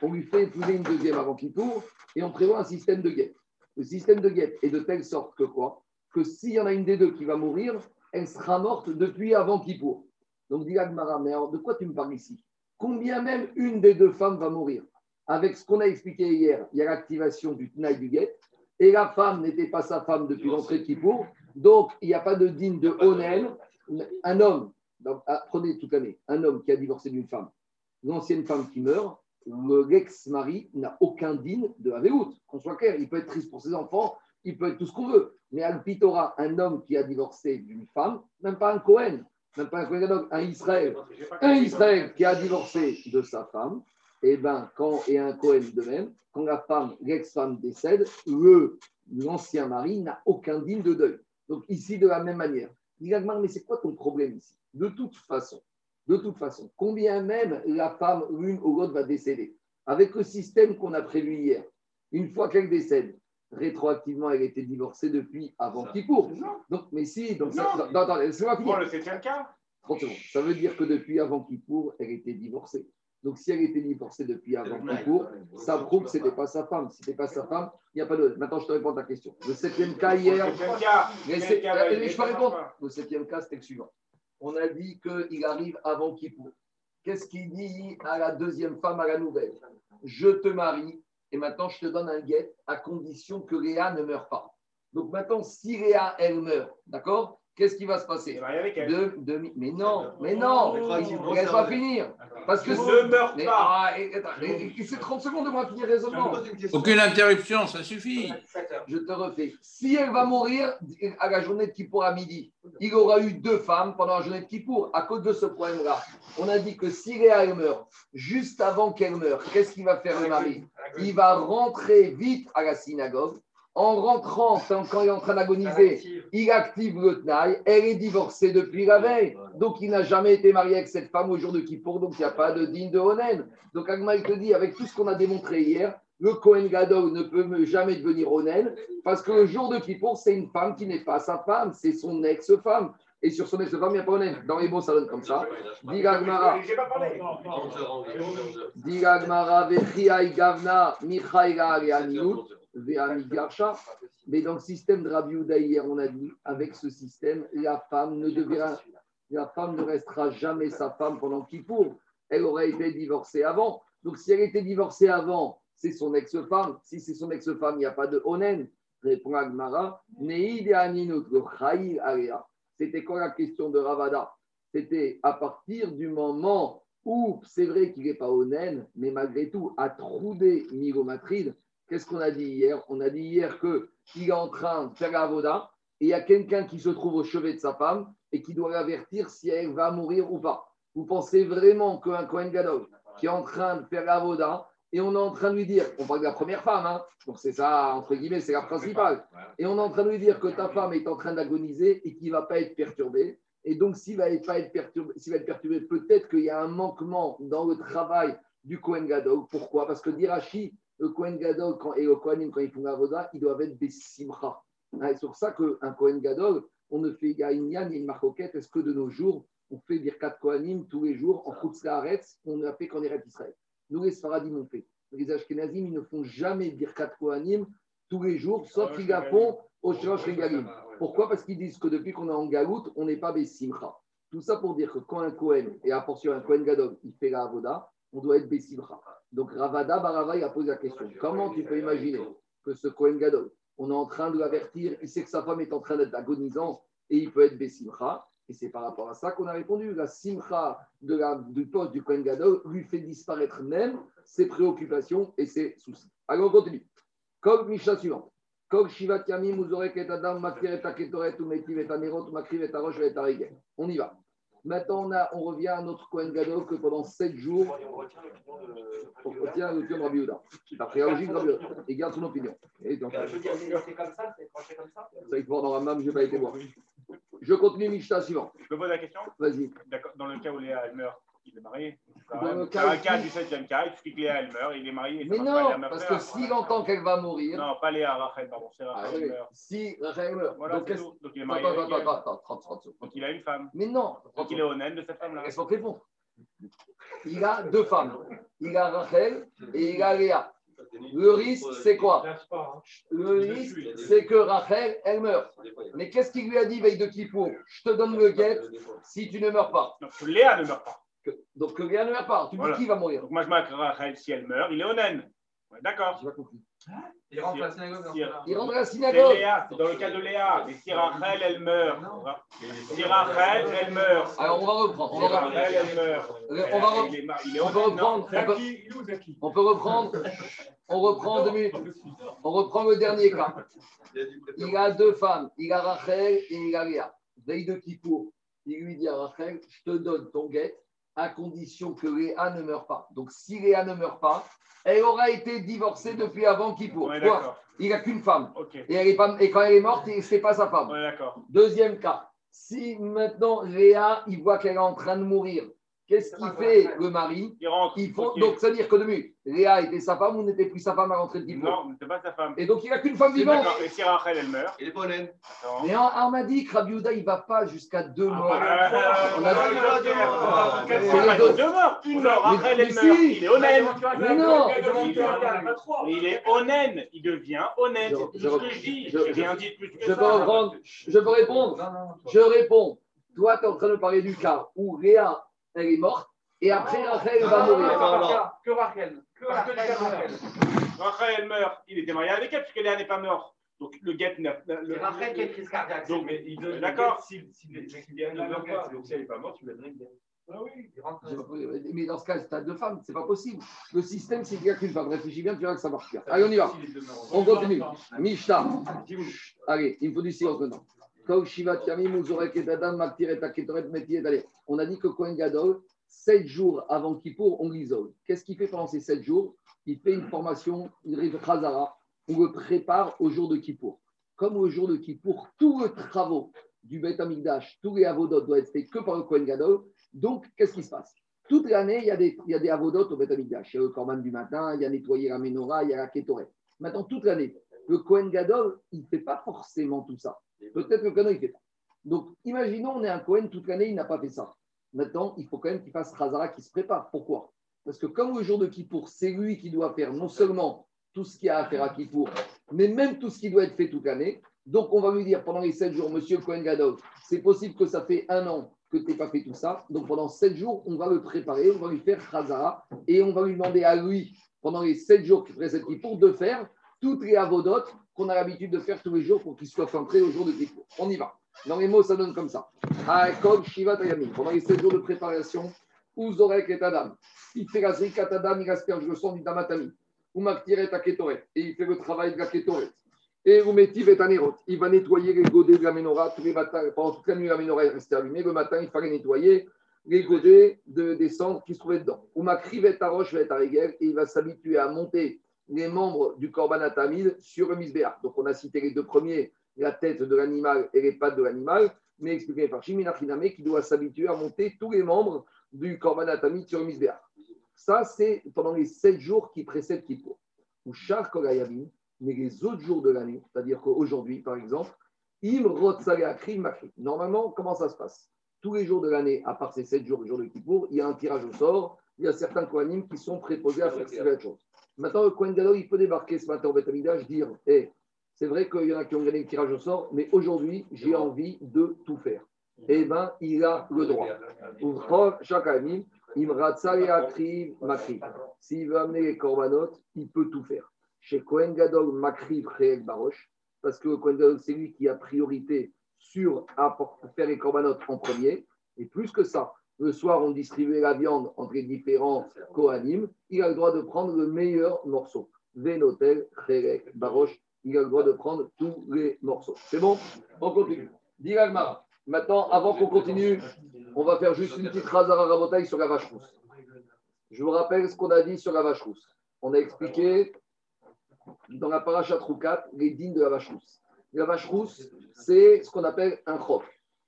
on lui fait épouser une deuxième avant qu'il tourne, et on prévoit un système de guette. Le système de guette est de telle sorte que quoi? Que s'il y en a une des deux qui va mourir, elle sera morte depuis avant Kippour. Donc, dit Agmara, mais alors de quoi tu me parles ici? Combien même une des deux femmes va mourir Avec ce qu'on a expliqué hier, il y a l'activation du Tnaï du guet, et la femme n'était pas sa femme depuis l'entrée de Kippour, donc il n'y a pas de digne de Onen. Un homme, donc, ah, prenez toute l'année, un homme qui a divorcé d'une femme, l'ancienne femme qui meurt, le- l'ex-mari n'a aucun digne de Aveout. Qu'on soit clair, il peut être triste pour ses enfants, il peut être tout ce qu'on veut. Mais Al-Pitora, un homme qui a divorcé d'une femme, même pas un Cohen, un Israël, un Israël qui a divorcé de sa femme, et ben quand et un Cohen de même, quand la femme, l'ex-femme décède, le l'ancien mari n'a aucun digne de deuil. Donc ici de la même manière. Dit Gagmar, mais c'est quoi ton problème ici? De toute façon, de toute façon, combien même la femme l'une ou l'autre va décéder, avec le système qu'on a prévu hier, une fois qu'elle décède, rétroactivement, elle était divorcée depuis avant Kippour. Donc, mais si, donc ça, Non. non, attends, laisse-moi finir. Prends le septième cas. 30 secondes. Ça veut dire que depuis avant Kippour, elle était divorcée. Donc, si elle était divorcée depuis avant Kippour, ça prouve que ce n'était pas sa femme. Si ce n'était pas sa femme, il n'y a pas de. Maintenant, je te réponds à ta question. Le septième cas hier. Le septième cas. Mais Le c'est- septième cas, euh, je peux répondre. Le septième cas, c'était le suivant. On a dit qu'il arrive avant Kippour. Qu'est-ce qu'il dit à la deuxième femme, à la nouvelle? Je te marie et maintenant je te donne un guet à condition que Léa ne meure pas. Donc maintenant, si Léa, elle meurt, d'accord? Qu'est-ce qui va se passer. Deux- demi- Mais non, mais non Laisse ça pas va. finir Parce que Ne meurs mais, pas. ah, c'est 30 secondes de moi finir raisonnement. Aucune interruption, ça suffit. Je te refais. Si elle va mourir à la journée de Kippour à midi, il aura eu deux femmes pendant la journée de Kippour. À cause de ce problème-là, on a dit que si elle meurt, juste avant qu'elle meure, qu'est-ce qu'il va faire le mari Il va rentrer vite à la synagogue En rentrant, quand il est en train d'agoniser, il active le Tnaï, elle est divorcée depuis la veille. Donc, il n'a jamais été marié avec cette femme au jour de Kippour, donc il n'y a pas de digne de Onen. Donc, Agma, il te dit, avec tout ce qu'on a démontré hier, le Kohen Gadol ne peut jamais devenir Onen, parce que le jour de Kippour, c'est une femme qui n'est pas sa femme, c'est son ex-femme. Et sur son ex-femme, il n'y a pas Onen. Dans les mots, ça donne comme ça. Dit Agmara. J'ai pas parlé. Dit Agmara, Vechiai Gavna, Arianinu. Mais dans le système de Rabbi Houda hier, on a dit, avec ce système, la femme ne devient, la femme ne restera jamais sa femme pendant Kippour. Elle aurait été divorcée avant. Donc, si elle était divorcée avant, c'est son ex-femme. Si c'est son ex-femme, il n'y a pas de onen. Répond Agmara. C'était quoi la question de Ravada? C'était à partir du moment où c'est vrai qu'il n'est pas onen, mais malgré tout, à Troudé Migomatride, Qu'est-ce qu'on a dit hier? On a dit hier qu'il est en train de faire la voda et il y a quelqu'un qui se trouve au chevet de sa femme et qui doit l'avertir si elle va mourir ou pas. Vous pensez vraiment qu'un Kohen Gadol qui est en train de faire la voda et on est en train de lui dire, on parle de la première femme, hein, donc c'est ça, entre guillemets, c'est la principale, et on est en train de lui dire que ta femme est en train d'agoniser et qu'il ne va pas être perturbé. Et donc, s'il va pas être perturbé, va être perturbé, peut-être qu'il y a un manquement dans le travail du Kohen Gadol. Pourquoi? Parce que Dirachi, le Kohen Gadol quand, et le Kohanim, quand ils font la voda, ils doivent être des simcha. C'est pour ça qu'un Kohen Gadol, on ne fait, il y a une yann, a une marcoquette. Est-ce que de nos jours, on fait Birkat Kohanim tous les jours en Chutz on ne fait qu'en Eretz Israël? Nous, les Sfaradim, on fait. Les Ashkenazim, ils ne font jamais Birkat Kohanim tous les jours, sauf qu'ils la font au Shrosh Regalim. Pourquoi? Parce qu'ils disent que depuis qu'on est en Galout, on n'est pas Bessimcha. Tout ça pour dire que quand un Kohen, et à portion un Kohen Gadol, il fait la Avoda, on doit être Bessimcha. Donc Ravada Barava, a posé la question comment tu peux imaginer que ce Kohen Gadol, on est en train de l'avertir, il sait que sa femme est en train d'être agonisant et il peut être Bessimcha et c'est par rapport à ça qu'on a répondu. La simcha de la, du poste du Kohen Gadol lui fait disparaître même ses préoccupations et ses soucis. Allons, on continue. Comme Misha suivante. On y va. Maintenant, on, a, on revient à notre Kohen Gadol que pendant 7 jours, on retient le de Rabbi Yehuda. La logique de Rabbi Yehuda. Il garde son opinion. Et donc, Je veux dire, c'est comme ça, c'est tranché comme ça. ça, il faut voir dans la même, je n'ai pas été voir. Je continue Mishnah suivant. Je peux poser la question? Vas-y. D'accord. Dans le cas où Léa elle meurt, il est marié. Dans le cas du 7 cas, il suffit que Léa elle meurt, il est marié. Mais non, parce que s'il entend qu'elle va mourir, Non, pas Léa, Rachel, pardon, c'est ah, Rachel oui, elle meurt. si Rachel meurt, Voilà, donc il est Attends, marié. attends, attends, attends, 30, 30 secondes. Donc il a une femme. Mais non, Donc il est honnête de cette femme-là. laisse-moi te répondre. Il a deux femmes. Il a Rachel et il a Léa. Le risque, c'est quoi? Le risque, c'est que Rachel, elle meurt. Mais qu'est-ce qu'il lui a dit veille de Kippour Je te donne le guet si tu ne meurs pas. Léa ne meurt pas. Que- Donc que Léa ne meurt pas. Tu dis Voilà. qui va mourir Donc moi je marque Rachel, si elle meurt, il est honnête. Ouais, D'accord. J'ai pas compris. Il rentre à la synagogue. Il rentre à la synagogue. Léa, dans le cas de Léa. Mais si Rachel, elle meurt. Si Rachel, elle meurt. Alors on va reprendre. On Si va reprendre. Rachel, elle meurt. Euh, on va reprendre. On peut, on reprendre. On reprend deux minutes. On reprend le dernier cas. Il a deux femmes. Il a Rachel et il a Léa. Veille de Kippour. Il lui dit à Rachel, je te donne ton guet à condition que Léa ne meure pas. Donc si Léa ne meurt pas, elle aura été divorcée depuis avant Kippour. Ouais, Quoi. Il n'a qu'une femme. Et, elle est pas, et quand elle est morte, ce n'est pas sa femme. Ouais. Deuxième cas, si maintenant Léa, il voit qu'elle est en train de mourir, qu'est-ce qu'il fait le mari Il rentre. il faut. Donc, c'est-à-dire que demi, Léa était sa femme ou n'était plus sa femme à rentrer de Kippour Non, c'est pas sa femme. Et donc, il n'a qu'une femme vivante. Et si Rachel, elle meurt Il est pas honnête. Attends. Mais on, on m'a dit que Rabbi Yehuda, il ne va pas jusqu'à deux morts. On a- deux morts. Une mort. Mais- Rachel, elle meurt. Il est honnête. Mais non. Il est honnête. Il devient honnête. Je- C'est tout ce que je- dis. je- rien dit de plus que Je ça. peux reprendre Je peux répondre. Je réponds. Toi, tu es en train de parler du cas où Léa, elle est morte, et après Rachel va Non, non, mourir. non, non, non. Que Rachel. Que Rachel. Rachel, elle meurt. Il était marié avec elle puisque Léa n'est pas morte. Donc le guet neuf. le- C'est Rachel qui a une crise cardiaque. Donc, D'accord. Si, si, ne meurt pas, donc si elle n'est pas morte, tu lui donnes une Ah oui. Mais dans ce cas, tu as deux femmes, c'est pas possible. Le système, c'est qu'il n'y a qu'une femme. Réfléchis bien, tu verras que ça marche bien. Allez, on y va. On continue. Mishnah. Allez, il me faut du silence maintenant. On a dit que Kohen Gadol, sept jours avant Kippour, on l'isole. Qu'est-ce qu'il fait pendant ces sept jours? Il fait une formation, une Khazara, on le prépare au jour de Kippour. Comme au jour de Kippour, tous les travaux du Beth Amikdash, tous les avodot doivent être faits que par le Kohen Gadol. Donc, qu'est-ce qui se passe? Toute l'année, il y a des, il y au Beth Amikdash. Il y a le Korban du matin, il y a nettoyer la menorah, il y a la Ketoret. Maintenant, toute l'année, le Kohen Gadol, il ne fait pas forcément tout ça. Peut-être que le Kohen, il ne fait pas. Donc, imaginons, on est un Kohen toute l'année, il n'a pas fait ça. Maintenant, il faut quand même qu'il fasse Khazara, qui se prépare. Pourquoi? Parce que comme le jour de Kippour, c'est lui qui doit faire non seulement tout ce qu'il y a à faire à Kippour, mais même tout ce qui doit être fait toute l'année. Donc, on va lui dire pendant les 7 jours, monsieur Kohen Gadol, c'est possible que ça fait un an que tu n'aies pas fait tout ça. Donc, pendant 7 jours, on va le préparer, on va lui faire Khazara, et on va lui demander à lui, pendant les 7 jours qui précèdent Kippour, de faire toutes les avodotes qu'on a l'habitude de faire tous les jours pour qu'il soit prêt au jour de Kippour. On y va. Dans les mots, ça donne comme ça. Shiva. Pendant les 7 jours de préparation, Uzorek et Adam. Il fait la Adam, il asperge le sang du Damatami. Umaktiret Aketoret. Et il fait le travail de la Ketoret. Et Umetiv et Anerot. Il va nettoyer les godets de la menorah tous les matins. Pendant toute la nuit, la menorah est restée allumée. Le matin, il fallait nettoyer les godets de, des cendres qui se trouvaient dedans. Umakrivet Arosh et Arigel. Et il va s'habituer à monter les membres du Korban Atamid sur le. Donc, on a cité les deux premiers la tête de l'animal et les pattes de l'animal, mais expliqué par Shiminachiname qui doit s'habituer à monter tous les membres du Korban Atamid sur le. Ça, c'est pendant les sept jours qui précèdent Kippour. Ou Char Kolayavim, mais les autres jours de l'année, c'est-à-dire qu'aujourd'hui, par exemple. Normalement, comment ça se passe? Tous les jours de l'année, à part ces sept jours, le jour de Kippour, il y a un tirage au sort, il y a certains Kohanim qui sont préposés à faire cette chose. Maintenant, le Kohen il peut débarquer ce matin au Beth dire hey, c'est vrai qu'il y en a qui ont gagné le tirage au sort, mais aujourd'hui, j'ai envie de tout faire. Eh bien, il a le droit. S'il veut amener les corbanotes, il peut tout faire. Chez Kohen Gadol, Makriv, Baroche, parce que Kohen Gadol, c'est lui qui a priorité sur faire les corbanotes en premier. Et plus que ça, le soir, on distribuait la viande entre les différents Kohanim. Il a le droit de prendre le meilleur morceau. Vénotel, Rérek, Baroche, il a le droit de prendre tous les morceaux. C'est bon? On continue. Dis Maintenant, avant qu'on continue, on va faire juste une petite razara rabotaille sur la vache rousse. Je vous rappelle ce qu'on a dit sur la vache rousse. On a expliqué dans la paracha Troukat les dignes de la vache rousse. La vache rousse, c'est ce qu'on appelle un chok.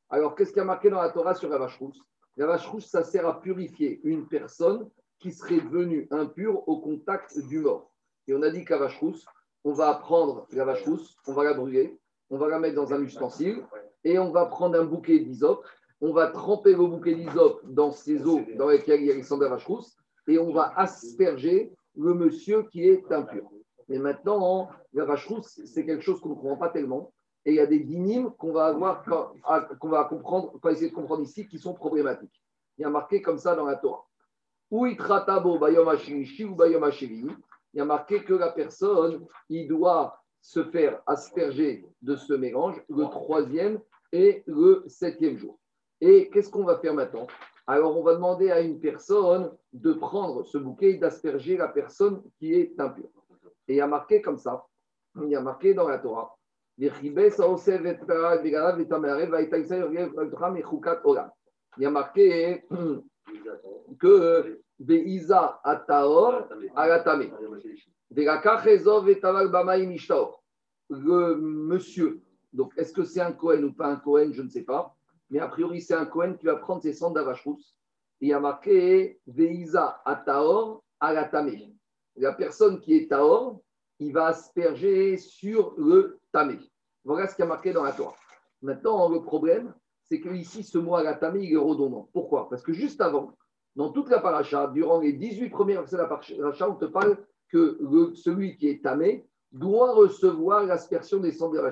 Alors, qu'est-ce qui a marqué dans la Torah sur la vache rousse? La vache rousse, ça sert à purifier une personne qui serait devenue impure au contact du mort. Et on a dit que la vache rousse, on va prendre la vache rousse, on va la brûler, on va la mettre dans un ustensile et on va prendre un bouquet d'hysope, on va tremper le bouquet d'hysope dans ces eaux dans lesquelles il y a les de la vache rousse et on va asperger le monsieur qui est impur. Mais maintenant, la vache rousse, c'est quelque chose qu'on ne comprend pas tellement. Et il y a des dynimes qu'on va avoir, qu'on va comprendre, qu'on essayer de comprendre ici, qui sont problématiques. Il y a marqué comme ça dans la Torah. Ou ou il y a marqué que la personne, il doit se faire asperger de ce mélange le troisième et le septième jour. Et qu'est-ce qu'on va faire maintenant? Alors, on va demander à une personne de prendre ce bouquet et d'asperger la personne qui est impure. Et il y a marqué comme ça, il y a marqué dans la Torah, il y a marqué que Ve'iza ataor alatame. Le monsieur, donc est-ce que c'est un Cohen ou pas un Cohen, je ne sais pas, mais a priori c'est un Cohen qui va prendre ses cendres d'avachrousse. Il y a marqué Veiza ataor alatame. La personne qui est taor, il va asperger sur le tamé. Voilà ce qui a marqué dans la Torah. Maintenant, le problème, c'est que ici, ce mot alatame, il est redondant. Pourquoi? Parce que juste avant, dans toute la paracha, durant les 18 premiers versets de la paracha, on te parle que celui qui est tamé doit recevoir l'aspersion des cendres de la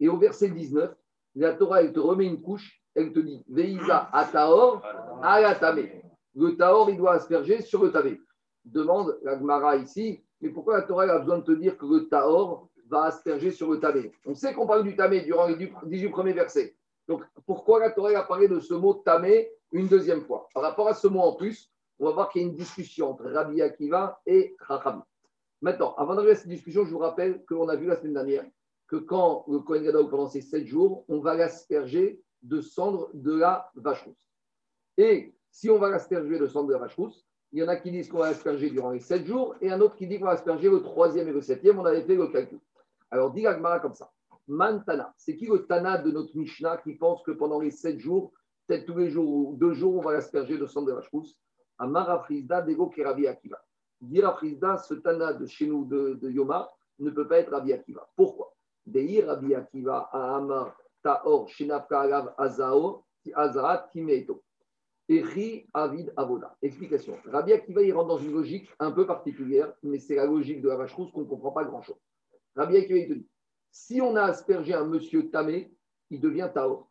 Et au verset 19, la Torah, elle te remet une couche, elle te dit Veïsa ataor la tamé. Le taor, il doit asperger sur le tamé. Demande la Gemara ici, mais pourquoi la Torah a besoin de te dire que le taor va asperger sur le tamé On sait qu'on parle du tamé durant les 18 premiers versets. Donc, pourquoi la Torah a parlé de ce mot tamé une deuxième fois? Par rapport à ce mot en plus, on va voir qu'il y a une discussion entre Rabbi Akiva et Racham. Maintenant, avant d'arriver à cette discussion, je vous rappelle que l'on a vu la semaine dernière que quand le Kohen Gadol pendant ces sept jours, on va l'asperger de cendre de la vache rousse. Et si on va l'asperger de cendre de la vache rousse, Il y en a qui disent qu'on va asperger durant les 7 jours et un autre qui dit qu'on va asperger le troisième et le septième. On avait fait le calcul. Alors, dit l'Agmara comme ça. Mantana, c'est qui le Tana de notre Mishnah qui pense que pendant les 7 jours, peut-être tous les jours ou deux jours, on va asperger de sang de vache rousse? Amara Frisda, Dego Kerabi Akiva. Dire Frisda, ce Tana de chez nous de, Yoma ne peut pas être Rabbi Akiva. Pourquoi? Deir Rabbi Akiva, Amar Taor, Shenafka Alav Azao, Azaa, Timeto. Echi Avid Avoda. Explication. Rabbi Akiva, il rentre dans une logique un peu particulière, mais c'est la logique de la vache rousse qu'on ne comprend pas grand-chose. Rabbi Akiva, il te dit si on a aspergé un monsieur tamé, il devient Taor.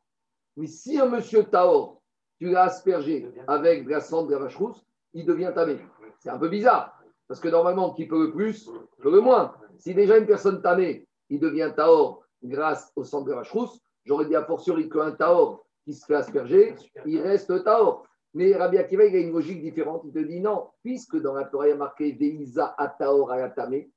Mais si un monsieur Taor, tu l'as aspergé avec de la cendre de la vache rousse, il devient tamé. C'est un peu bizarre, parce que normalement, qui peut le plus, peut le moins. Si déjà une personne tamée, il devient Taor grâce au sang de la vache rousse, j'aurais dit à fortiori qu'un Taor qui se fait asperger, il reste Taor. Mais Rabbi Akiva, il a une logique différente. Il te dit non, puisque dans la Torah, il y a marqué Deiza à Taor à la tamé,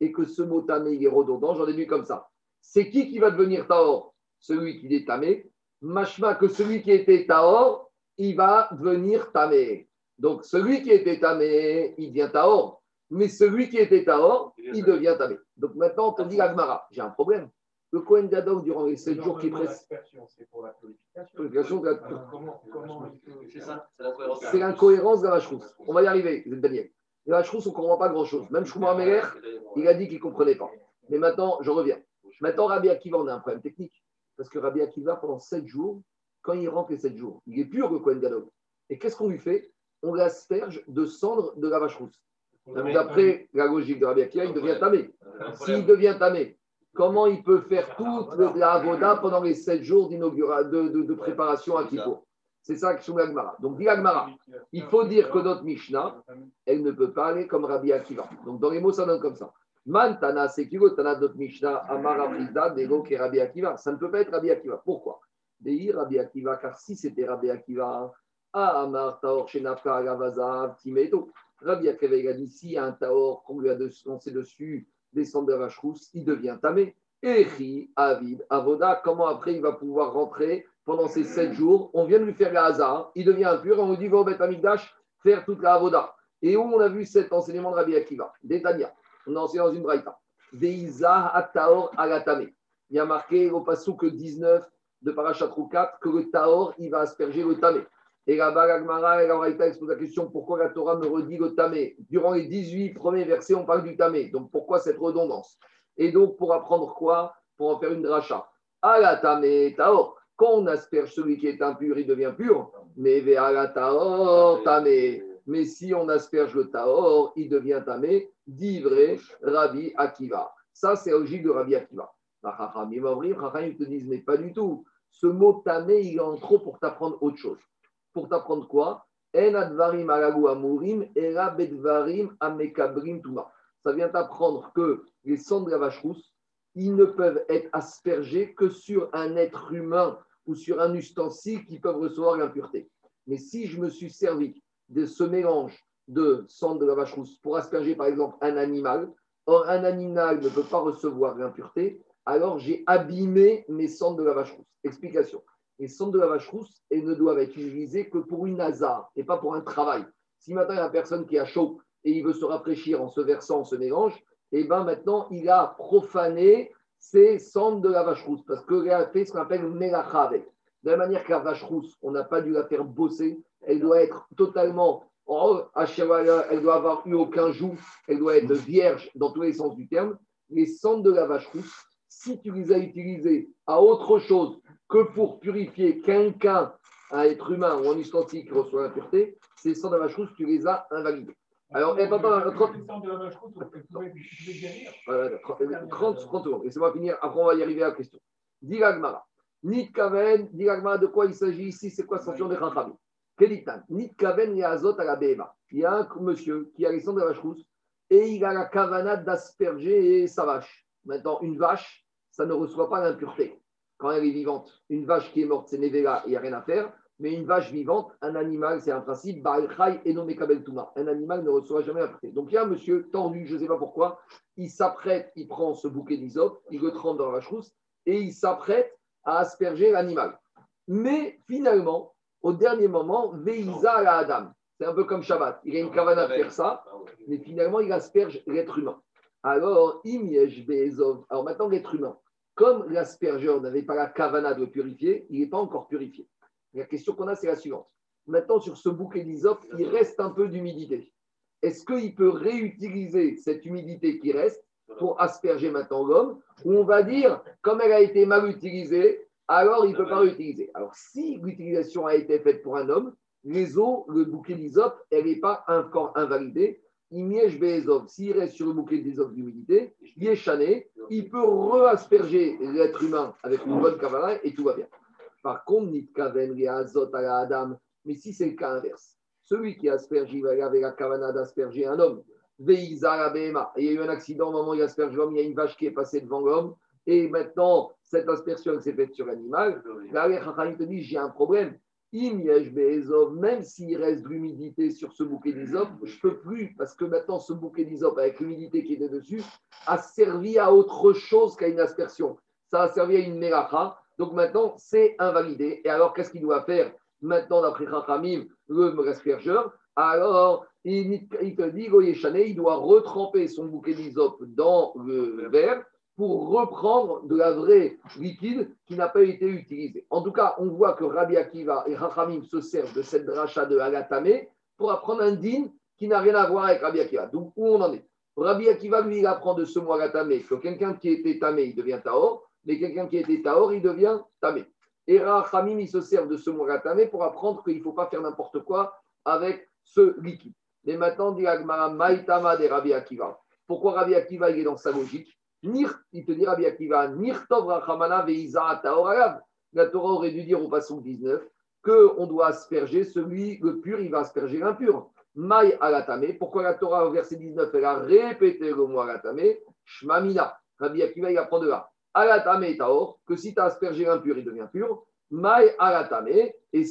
et que ce mot tamé, il est redondant, j'en ai vu comme ça. C'est qui qui va devenir Taor Celui qui est tamé. Machma que celui qui était Taor, il va devenir tamé. Donc celui qui était tamé, il devient Taor. Mais celui qui était Taor, il devient tamé. Donc maintenant, on te dit l'Agmara, j'ai un problème. Le Kohen Gadol, durant les 7 jours qui précèdent, C'est pour la purification. C'est ça, c'est la cohérence. c'est l'incohérence de la vache rousse. On va y arriver, Daniel. La vache rousse, on ne comprend pas grand-chose. Même Shmuel Améler, il a dit qu'il ne comprenait pas. Mais maintenant, je reviens. Maintenant, Rabbi Akiva, on a un problème technique. Parce que Rabbi Akiva, pendant 7 jours, quand il rentre les 7 jours, il est pur, le Kohen Gadol. Et qu'est-ce qu'on lui fait? On l'asperge de cendre de la vache rousse. Donc, D'après la logique de Rabbi Akiva, il devient tamé. S'il devient tamé, comment il peut faire toute la avoda pendant les 7 jours de, de- de préparation à Kippour C'est ça que sous l'Agmara. Donc, dit l'Agmara, il faut dire que notre Mishnah, elle ne peut pas aller comme Rabbi Akiva. Donc, dans les mots, ça donne comme ça. Man Tana, c'est Tana notre Mishnah Amara Frida, Dego, Rabbi Akiva. Ça ne peut pas être Rabbi Akiva. Pourquoi? Dehi Rabbi Akiva, car si c'était Rabbi Akiva, Ah Amar Taor Shenafka Agavazav Timeto. Rabbi Akiva, il a dit si un Taor qu'on lui a de- lancé dessus des cendres de la il devient tamé. Echi, Avid, Avoda, comment après il va pouvoir rentrer pendant ces sept jours? On vient de lui faire la hasard, il devient impur, on lui dit va au Beth faire toute la Avoda. Et où on a vu cet enseignement de Rabbi Akiva Détania, on a enseigné dans une braïta. Deiza Ataor Agatame. Il y a marqué au que 19 de Parashat 4 que le Taor, il va asperger le Tamé. Et là-bas, la et la braïta expose la question pourquoi la Torah me redit le Tamé? Durant les 18 premiers versets, on parle du Tamé. Donc pourquoi cette redondance? Et donc pour apprendre quoi? Pour en faire une dracha. Agatame Taor. Quand on asperge celui qui est impur, il devient pur. Mais Ve'ala Taor Tamé. Mais si on asperge le Taor, il devient tamé, d'ivré Rabbi Akiva. Ça, c'est la logique de Rabbi Akiva. La Chacham, il va ouvrir, Chacham, ils te disent, mais pas du tout. Ce mot tamé, il est en trop pour t'apprendre autre chose. Pour t'apprendre quoi? Ça vient t'apprendre que les cendres de la vache rousse, ils ne peuvent être aspergés que sur un être humain ou sur un ustensile qui peuvent recevoir l'impureté. Mais si je me suis servi de ce mélange de sang de la vache rousse pour asperger par exemple un animal. Or, un animal ne peut pas recevoir l'impureté, alors j'ai abîmé mes cendres de la vache rousse. Explication. Les cendres de la vache rousse, elles ne doivent être utilisées que pour une hasard et pas pour un travail. Si maintenant il y a une personne qui a chaud et il veut se rafraîchir en se versant ce mélange, et bien maintenant il a profané ses cendres de la vache rousse parce qu'il a fait ce qu'on appelle melacha avec. De la manière que la vache rousse, on n'a pas dû la faire bosser, elle doit être totalement, oh, elle doit avoir eu aucun joug, elle doit être vierge dans tous les sens du terme. Les cendres de la vache rousse, si tu les as utilisées à autre chose que pour purifier quelqu'un, un être humain ou un ustensile qui reçoit l'impureté, ces cendres de la vache rousse, tu les as invalidées. Alors, attends, attends, attends, Le sang de la vache rousse, on peut trouver du sujet derrière. voilà, 30, 30 secondes, laissez-moi finir, après on va y arriver à la question. Dis l'Agmara. Nit kaven, dis l'Agmara, de quoi il s'agit ici C'est quoi sanction des Chachamim Keditan, nit kaven yazot à la behema. Il y a un monsieur qui a les cendres de la vache rousse et il a la kavana d'asperger sa vache. Maintenant, une vache, ça ne reçoit pas l'impureté quand elle est vivante. Une vache qui est morte, c'est Nevela, il n'y a rien à faire. Mais une vache vivante, un animal, c'est un principe, et nommé. Un animal ne reçoit jamais l'impureté. Donc il y a un monsieur tendu, je ne sais pas pourquoi, il s'apprête, il prend ce bouquet d'isop, il le trempe dans la vache rousse et il s'apprête à asperger l'animal. Mais finalement, au dernier moment, Veïza la Adam. C'est un peu comme Shabbat. Il a une kavana de faire ça, mais finalement, il asperge l'être humain. Alors, im yesh be'ezov. Alors maintenant, l'être humain, comme l'aspergeur n'avait pas la kavana de purifier, il n'est pas encore purifié. La question qu'on a, c'est la suivante. Maintenant, sur ce bouquet d'isop, il reste un peu d'humidité. Est-ce qu'il peut réutiliser cette humidité qui reste pour asperger maintenant l'homme Ou on va dire, comme elle a été mal utilisée, alors il ne peut pas réutiliser. Alors, si l'utilisation a été faite pour un homme, les eaux, le bouquet d'isop, elle n'est pas encore invalidée. Imiège Bézov, s'il reste sur le bouquet d'isop d'humidité, il est chané, il peut re-asperger l'être humain avec une bonne cavana et tout va bien. Par contre, Nitkaven, Riazot, ala Adam, mais si c'est le cas inverse, celui qui asperge, il va avec la cavana d'asperger un homme. Veiza la Behema. Et Il y a eu un accident au moment où il asperge l'homme, il y a une vache qui est passée devant l'homme, et maintenant, cette aspersion s'est faite sur l'animal. Là, les te dit, j'ai un problème. Même s'il reste de l'humidité sur ce bouquet d'isop, je ne peux plus, parce que maintenant, ce bouquet d'isop, avec l'humidité qui était dessus, a servi à autre chose qu'à une aspersion. Ça a servi à une melacha. Donc maintenant, c'est invalidé. Et alors, qu'est-ce qu'il doit faire maintenant, d'après Chachamim, le aspergeur Alors, il, te dit, il doit retremper son bouquet d'isop dans le verre pour reprendre de la vraie liquide qui n'a pas été utilisée. En tout cas, on voit que Rabbi Akiva et Chachamim se servent de cette dracha de Agatame pour apprendre un din qui n'a rien à voir avec Rabbi Akiva. Donc, où on en est? Rabbi Akiva, lui, il apprend de ce mot Agatame que quelqu'un qui était tamé, il devient taor, mais quelqu'un qui était taor, il devient tamé. Et Rachamim, il se sert de ce mot Agatame pour apprendre qu'il ne faut pas faire n'importe quoi avec ce liquide. Mais maintenant, dit Agmara, Maïtama de Rabbi Akiva. Pourquoi Rabbi Akiva, il est dans sa logique? Il te Rachamana Veiza Taor Alav. La Torah aurait dû dire au passage 19 qu'on doit asperger celui, le pur, il va asperger l'impur. Maï alatame. Pourquoi la Torah, au verset 19, elle a répété le mot alatame Shmamina. Rabbi Akiva, il apprend de là. Alatame taor, que si tu as aspergé l'impur, il devient pur. Maï alatame. Et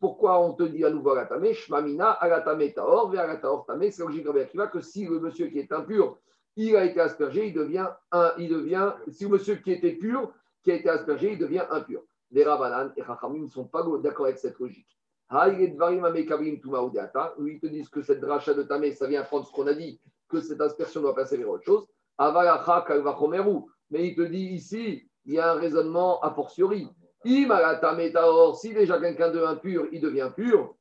pourquoi on te dit à nouveau alatame Shmamina, alatame taor, ve alataor tame. C'est logique, Rabbi Akiva, que si le monsieur qui est impur, il a été aspergé, il devient un, il devient, si monsieur qui était pur, qui a été aspergé, il devient impur. Les Rabanan et Chachamim ne sont pas d'accord avec cette logique. Où ils te disent que cette dracha de Tamé, ça vient prendre ce qu'on a dit, que cette aspersion doit passer vers autre chose. Mais il te dit ici, il y a un raisonnement a fortiori. Si déjà quelqu'un de impur, il devient pur,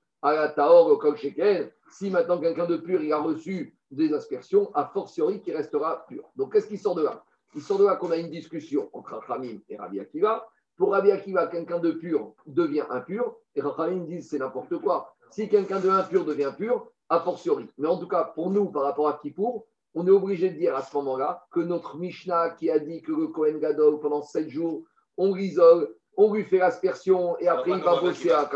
si maintenant quelqu'un de pur, il a reçu des aspersions, a fortiori qui restera pur. Donc qu'est-ce qui sort de là? Il sort de là qu'on a une discussion entre Rachamim et Rabbi Akiva. Pour Rabbi Akiva, quelqu'un de pur devient impur, et Rachamim disent c'est n'importe quoi. Si quelqu'un de impur devient pur, a fortiori. Mais en tout cas, pour nous, par rapport à Kippour, on est obligé de dire à ce moment-là que notre Mishnah qui a dit que le Kohen Gadol, pendant sept jours, on risole, on lui fait l'aspersion et après il va bosser à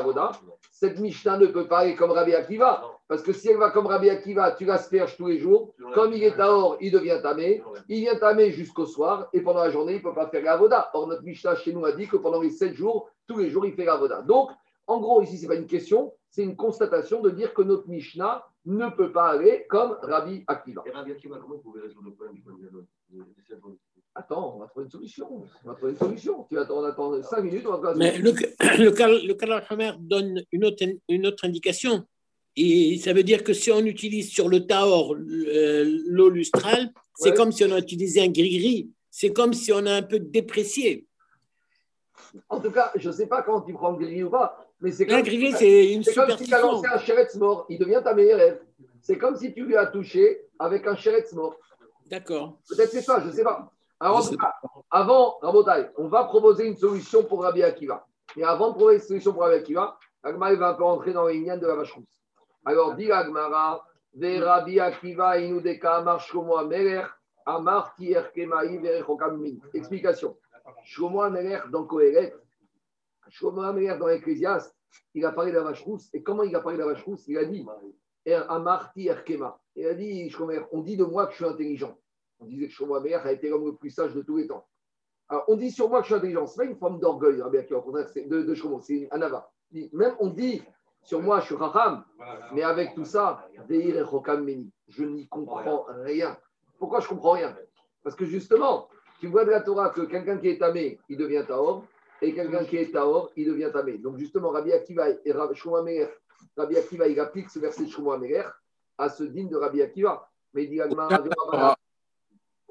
Voda, cette Mishnah ne peut pas aller comme Rabbi Akiva. Parce que si elle va comme Rabbi Akiva, tu l'asperges tous les jours. Comme il est Taor, il devient tamé. Il vient tamé jusqu'au soir et pendant la journée, il ne peut pas faire la Voda. Or, notre Mishnah chez nous a dit que pendant les sept jours, tous les jours, il fait la Voda. Donc, en gros, ici, ce n'est pas une question, c'est une constatation de dire que notre Mishnah ne peut pas aller comme Rabbi Akiva. Et Rabbi Akiva, comment vous pouvez résoudre le problème du Attends, on va trouver une solution. On va trouver une solution. Tu attends, on attend 5 minutes, on va trouver Mais le, le, le Kalachmer donne une autre, une autre indication. Et ça veut dire que si on utilise sur le Taor euh, l'eau lustrale, c'est Ouais. comme si on a utilisé un gris-gris. C'est comme si on a un peu déprécié. En tout cas, je ne sais pas quand tu prends le gris ou pas, mais c'est Un comme, gris-gris, c'est une c'est comme si tu as lancé un chéretz mort. Il devient ta meilleure rêve. C'est comme si tu lui as touché avec un chéretz mort. D'accord. Peut-être c'est ça, je ne sais pas. Alors, cas, avant, Rabotai, on va proposer une solution pour Rabbi Akiva. Et avant de proposer une solution pour Rabbi Akiva, Agmara va un peu rentrer dans les de la vache rousse. Alors, dit Agmara, Ve Rabbi Akiva inudeka amar Shlomo Amelech, amar tier kemai verechokam min. Explication. Shlomo Amelech dans Kohelet, Shlomo Amelech dans l'Ecclésiaste, il a parlé de la vache rousse. Et comment il a parlé de la vache rousse? Il a dit, Er- amar tier kema. Il a dit, on dit de moi que je suis intelligent. On disait que Shlomo a été l'homme le plus sage de tous les temps. Alors, on dit sur moi que je suis intelligent. Ce n'est pas une forme d'orgueil, Rabbi Akiva, au contraire, c'est de, de c'est un ava. Même on dit sur moi, je suis Raham, mais avec tout ça, je n'y comprends rien. Pourquoi je ne comprends rien? Parce que justement, tu vois de la Torah que quelqu'un qui est tamé, il devient taor, et quelqu'un qui est taor, il devient tamé. Donc justement, Rabbi Akiva et Rabbi Akiva, il applique ce verset de Shlomo à ce digne de Rabbi Akiva. Mais il dit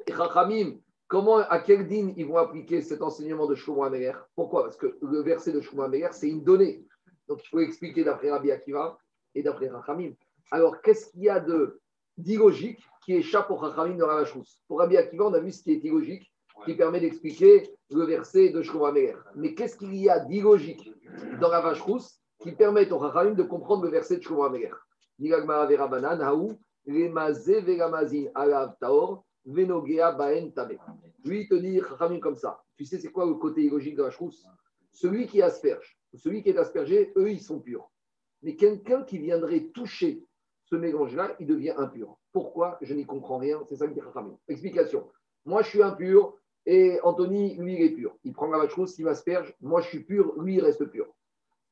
Chachamim, comment, à quel din ils vont appliquer cet enseignement de Shlomo Améler Pourquoi? Parce que le verset de Shlomo c'est une donnée. Donc il faut expliquer d'après Rabbi Akiva et d'après Chachamim. Alors qu'est-ce qu'il y a de d'illogique qui échappe au Chachamim de Ravachous Pour Rabbi Akiva, on a vu ce qui est illogique, qui permet d'expliquer le verset de Shlomo. Mais qu'est-ce qu'il y a d'illogique dans Ravachous qui permet au Chachamim de comprendre le verset de Shlomo Taor, Venogea Baen Tabe. Lui, te dit comme ça. Tu sais, c'est quoi le côté illogique de Ravachous Celui qui asperge, celui qui est aspergé, eux, ils sont purs. Mais quelqu'un qui viendrait toucher ce mélange-là, il devient impur. Pourquoi? Je n'y comprends rien. C'est ça que dit Chachamim. Explication. Moi, je suis impur et Anthony, lui, il est pur. Il prend la chose, il m'asperge. Moi, je suis pur, lui, il reste pur.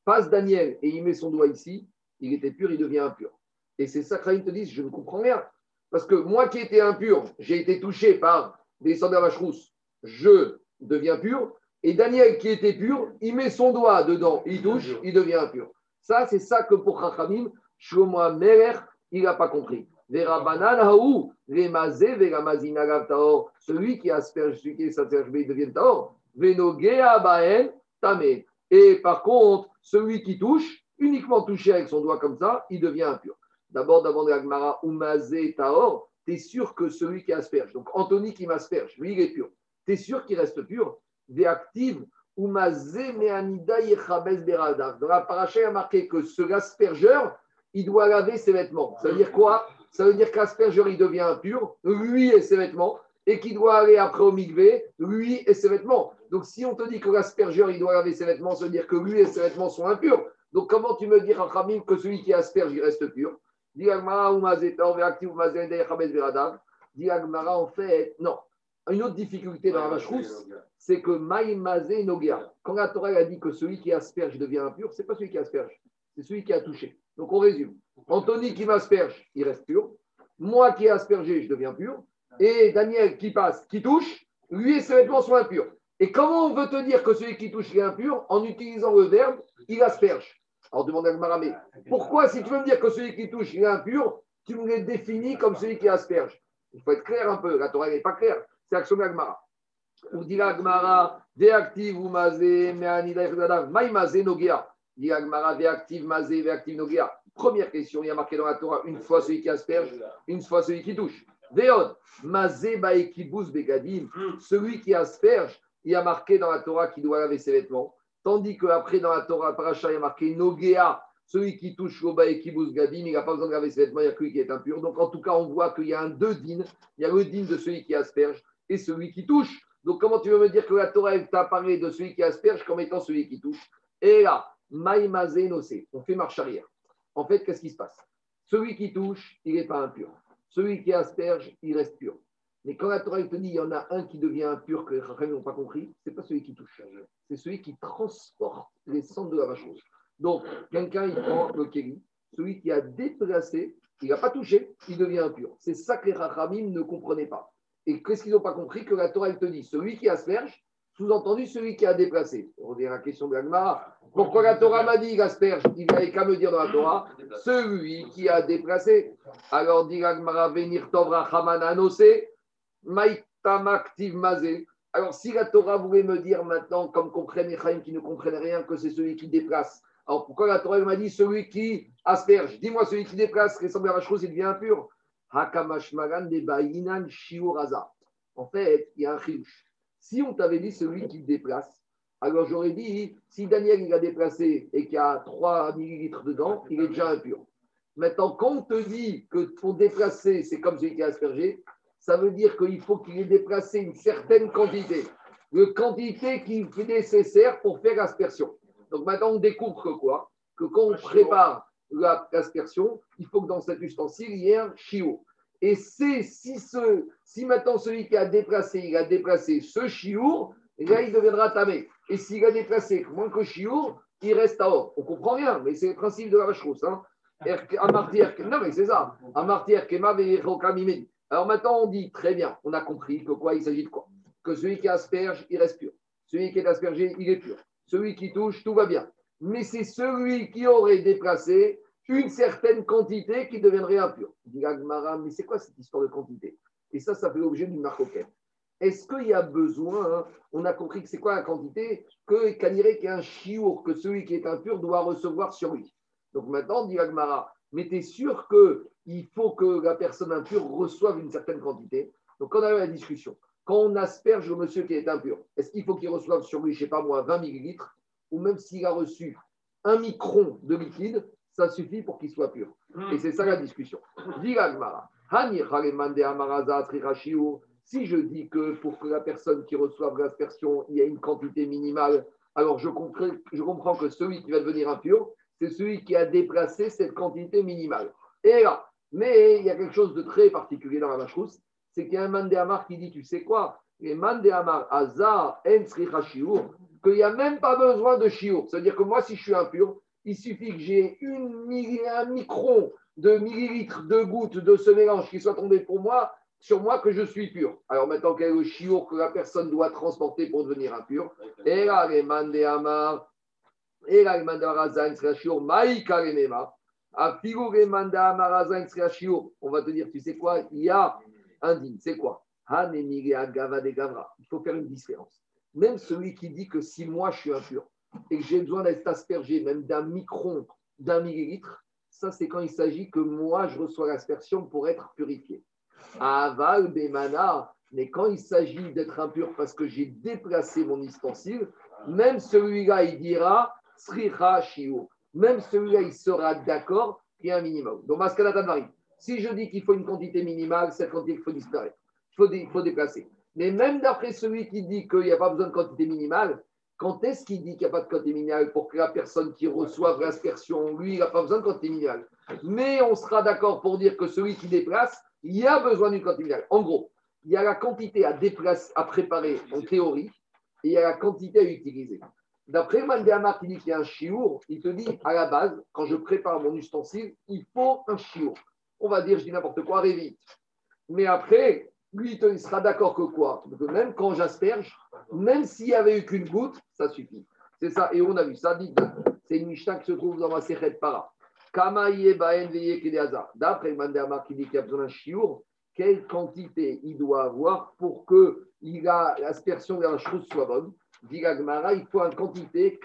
Passe Daniel et il met son doigt ici. Il était pur, il devient impur. Et c'est ça que te dit je ne comprends rien. Parce que moi qui étais impur, j'ai été touché par des sandales vacherous, je deviens pur. Et Daniel qui était pur, il met son doigt dedans, il touche, il devient impur. Ça, c'est ça que pour Chachamim, Shlomo Merer, il n'a pas compris. Celui qui asperge, celui qui s'asperge, il devient taor. Et par contre, celui qui touche, uniquement touché avec son doigt comme ça, il devient impur. D'abord, d'avant de l'agmara, umazé taor, tu es sûr que celui qui asperge, donc Anthony qui m'asperge, lui il est pur. Tu es sûr qu'il reste pur? Véactive, umazé meanida yechabez beradav. Dans la paracha, il a marqué que ce aspergeur, il doit laver ses vêtements. Ça veut dire quoi? Ça veut dire qu'aspergeur, il devient impur, lui et ses vêtements, et qu'il doit aller après au migvé, lui et ses vêtements. Donc si on te dit que l'aspergeur, il doit laver ses vêtements, ça veut dire que lui et ses vêtements sont impurs. Donc comment tu me dis, Rachamim, que celui qui asperge, il reste pur? Diagmara en fait, non. Une autre difficulté dans la vache rousse, c'est que maïmazé nogea. Quand la Torah a dit que celui qui asperge devient impur, c'est pas celui qui asperge, c'est celui qui a touché. Donc on résume. Anthony qui m'asperge, il reste pur. Moi qui ai aspergé, je deviens pur. Et Daniel qui passe, qui touche, lui et ses vêtements sont impurs. Et comment on veut te dire que celui qui touche est impur? En utilisant le verbe il asperge Alors demande à Gmara, mais pourquoi si tu veux me dire que celui qui touche il est impur, tu me les définis comme celui qui asperge? Il faut être clair un peu, la Torah n'est pas claire. C'est action Gmara. Ou dit la Gmara, déactive ou mazé, maïmazé nogea. Dit la Gmara, déactive mazé, déactive nogea. Première question, il y a marqué dans la Torah une fois celui qui asperge, une fois celui qui touche. Veod, mazé baekibus begadim. Celui qui asperge, il y a marqué dans la Torah qu'il doit laver ses vêtements. Tandis qu'après, dans la Torah, paracha, il y a marqué Nogea, celui qui touche au et qui bouge Gadim, il n'a pas besoin de laver ses vêtements, il y a que lui qui est impur. Donc, en tout cas, on voit qu'il y a un deux dînes. Il y a le dîne de celui qui asperge et celui qui touche. Donc, comment tu veux me dire que la Torah t'a parlé de celui qui asperge comme étant celui qui touche? Et là, Maïmazé Nosé, on fait marche arrière. En fait, qu'est-ce qui se passe? Celui qui touche, il n'est pas impur. Celui qui asperge, il reste pur. Mais quand la Torah te dit il y en a un qui devient impur que les Chachamim n'ont pas compris, ce n'est pas celui qui touche. C'est celui qui transporte les cendres de la vache. Donc, quelqu'un, il prend le kéli, celui qui a déplacé, il n'a pas touché, il devient impur. C'est ça que les Chachamim ne comprenaient pas. Et qu'est-ce qu'ils n'ont pas compris Que la Torah te dit celui qui asperge, sous-entendu celui qui a déplacé. On revient à la question de. Pourquoi la Torah m'a dit asperge? Il n'avait qu'à me dire dans la Torah celui qui a déplacé. Alors dit l'Agmara venir tovra chamananose. Alors, si la Torah voulait me dire maintenant, comme comprennent les qui ne comprennent rien, que c'est celui qui déplace, alors pourquoi la Torah m'a dit celui qui asperge? Dis-moi, celui qui déplace, ressemble à la chose, il devient impur. En fait, il y a un chilouche. Si on t'avait dit celui qui déplace, alors j'aurais dit, si Daniel il a déplacé et qu'il y a 3 millilitres dedans, il est déjà impur. Maintenant, quand on te dit que pour déplacer, c'est comme celui qui a aspergé, ça veut dire qu'il faut qu'il ait déplacé une certaine quantité, de quantité qui est nécessaire pour faire l'aspersion. Donc maintenant, on découvre que quoi? Que quand on prépare l'aspersion, il faut que dans cet ustensile, il y ait un chiot. Et c'est si, ce, si maintenant celui qui a déplacé, il a déplacé ce chiour, là, il deviendra tamé. Et s'il a déplacé moins que chiour, il reste à or. On comprend rien, mais c'est le principe de la vache rousse. Hein. Non, mais c'est ça. Amartier, Kema. Alors maintenant, on dit très bien, on a compris que quoi il s'agit de quoi? Que celui qui asperge, il reste pur. Celui qui est aspergé, il est pur. Celui qui touche, tout va bien. Mais c'est celui qui aurait déplacé une certaine quantité qui deviendrait impure. Dit l'Agmara, mais c'est quoi cette histoire de quantité? Et ça, ça fait l'objet d'une marque Est-ce qu'il y a besoin, hein, on a compris que c'est quoi la quantité, que Kaniré qui est un chiour, que celui qui est impur doit recevoir sur lui? Donc maintenant, dit l'Agmara, mais tu es sûr qu'il faut que la personne impure reçoive une certaine quantité? Donc on a eu la discussion. Quand on asperge le monsieur qui est impur, est-ce qu'il faut qu'il reçoive sur lui, je ne sais pas moi, 20 millilitres? Ou même s'il a reçu un micron de liquide, ça suffit pour qu'il soit pur. Et c'est ça la discussion. Si je dis que pour que la personne qui reçoive l'aspersion, il y a une quantité minimale, alors je comprends, je comprends que celui qui va devenir impur, c'est celui qui a déplacé cette quantité minimale. Et là, mais il y a quelque chose de très particulier dans la vache c'est qu'il y a un Mandéamar qui dit, tu sais quoi, les Mandéamar Aza En Sricha Shiur, qu'il n'y a même pas besoin de Shiur. C'est-à-dire que moi, si je suis impur, il suffit que j'ai un micron de millilitres de gouttes de ce mélange qui soit tombé pour moi, sur moi que je suis pur. Alors maintenant, quel est le chiour que la personne doit transporter pour devenir impur? Et là, les mandéamar, et là, on va te dire, tu sais quoi, il y a un digne, c'est quoi? Il faut faire une différence. Même celui qui dit que si moi je suis impur et que j'ai besoin d'être aspergé même d'un micron, d'un millilitre, ça c'est quand il s'agit que moi je reçois l'aspersion pour être purifié. Aval, Bemana, mais quand il s'agit d'être impur parce que j'ai déplacé mon ustensile, même celui-là il dira même celui-là, il sera d'accord qu'il y a un minimum. Donc, si je dis qu'il faut une quantité minimale, cette quantité, il faut disparaître. Il faut, déplacer. Mais même d'après celui qui dit qu'il n'y a pas besoin de quantité minimale, quand est-ce qu'il dit qu'il n'y a pas de quantité minimale pour que la personne qui reçoive l'aspersion, lui, il n'a pas besoin de quantité minimale? Mais on sera d'accord pour dire que celui qui déplace, il y a besoin d'une quantité minimale. En gros, il y a la quantité à déplacer, à préparer en théorie, et il y a la quantité à utiliser. D'après Mandéamar qui dit qu'il y a un chiour, il te dit à la base, quand je prépare mon ustensile, il faut un chiour. On va dire, je dis n'importe quoi, vite. Mais après, lui, il sera d'accord que quoi? Même quand j'asperge, même s'il n'y avait eu qu'une goutte, ça suffit. C'est ça. Et on a vu ça. Dit, c'est une Mishnah qui se trouve dans ma Sechet Para. D'après Mandéamar qui dit qu'il y a besoin d'un chiour, quelle quantité il doit avoir pour que l'aspersion vers la chose soit bonne? Il faut une quantité,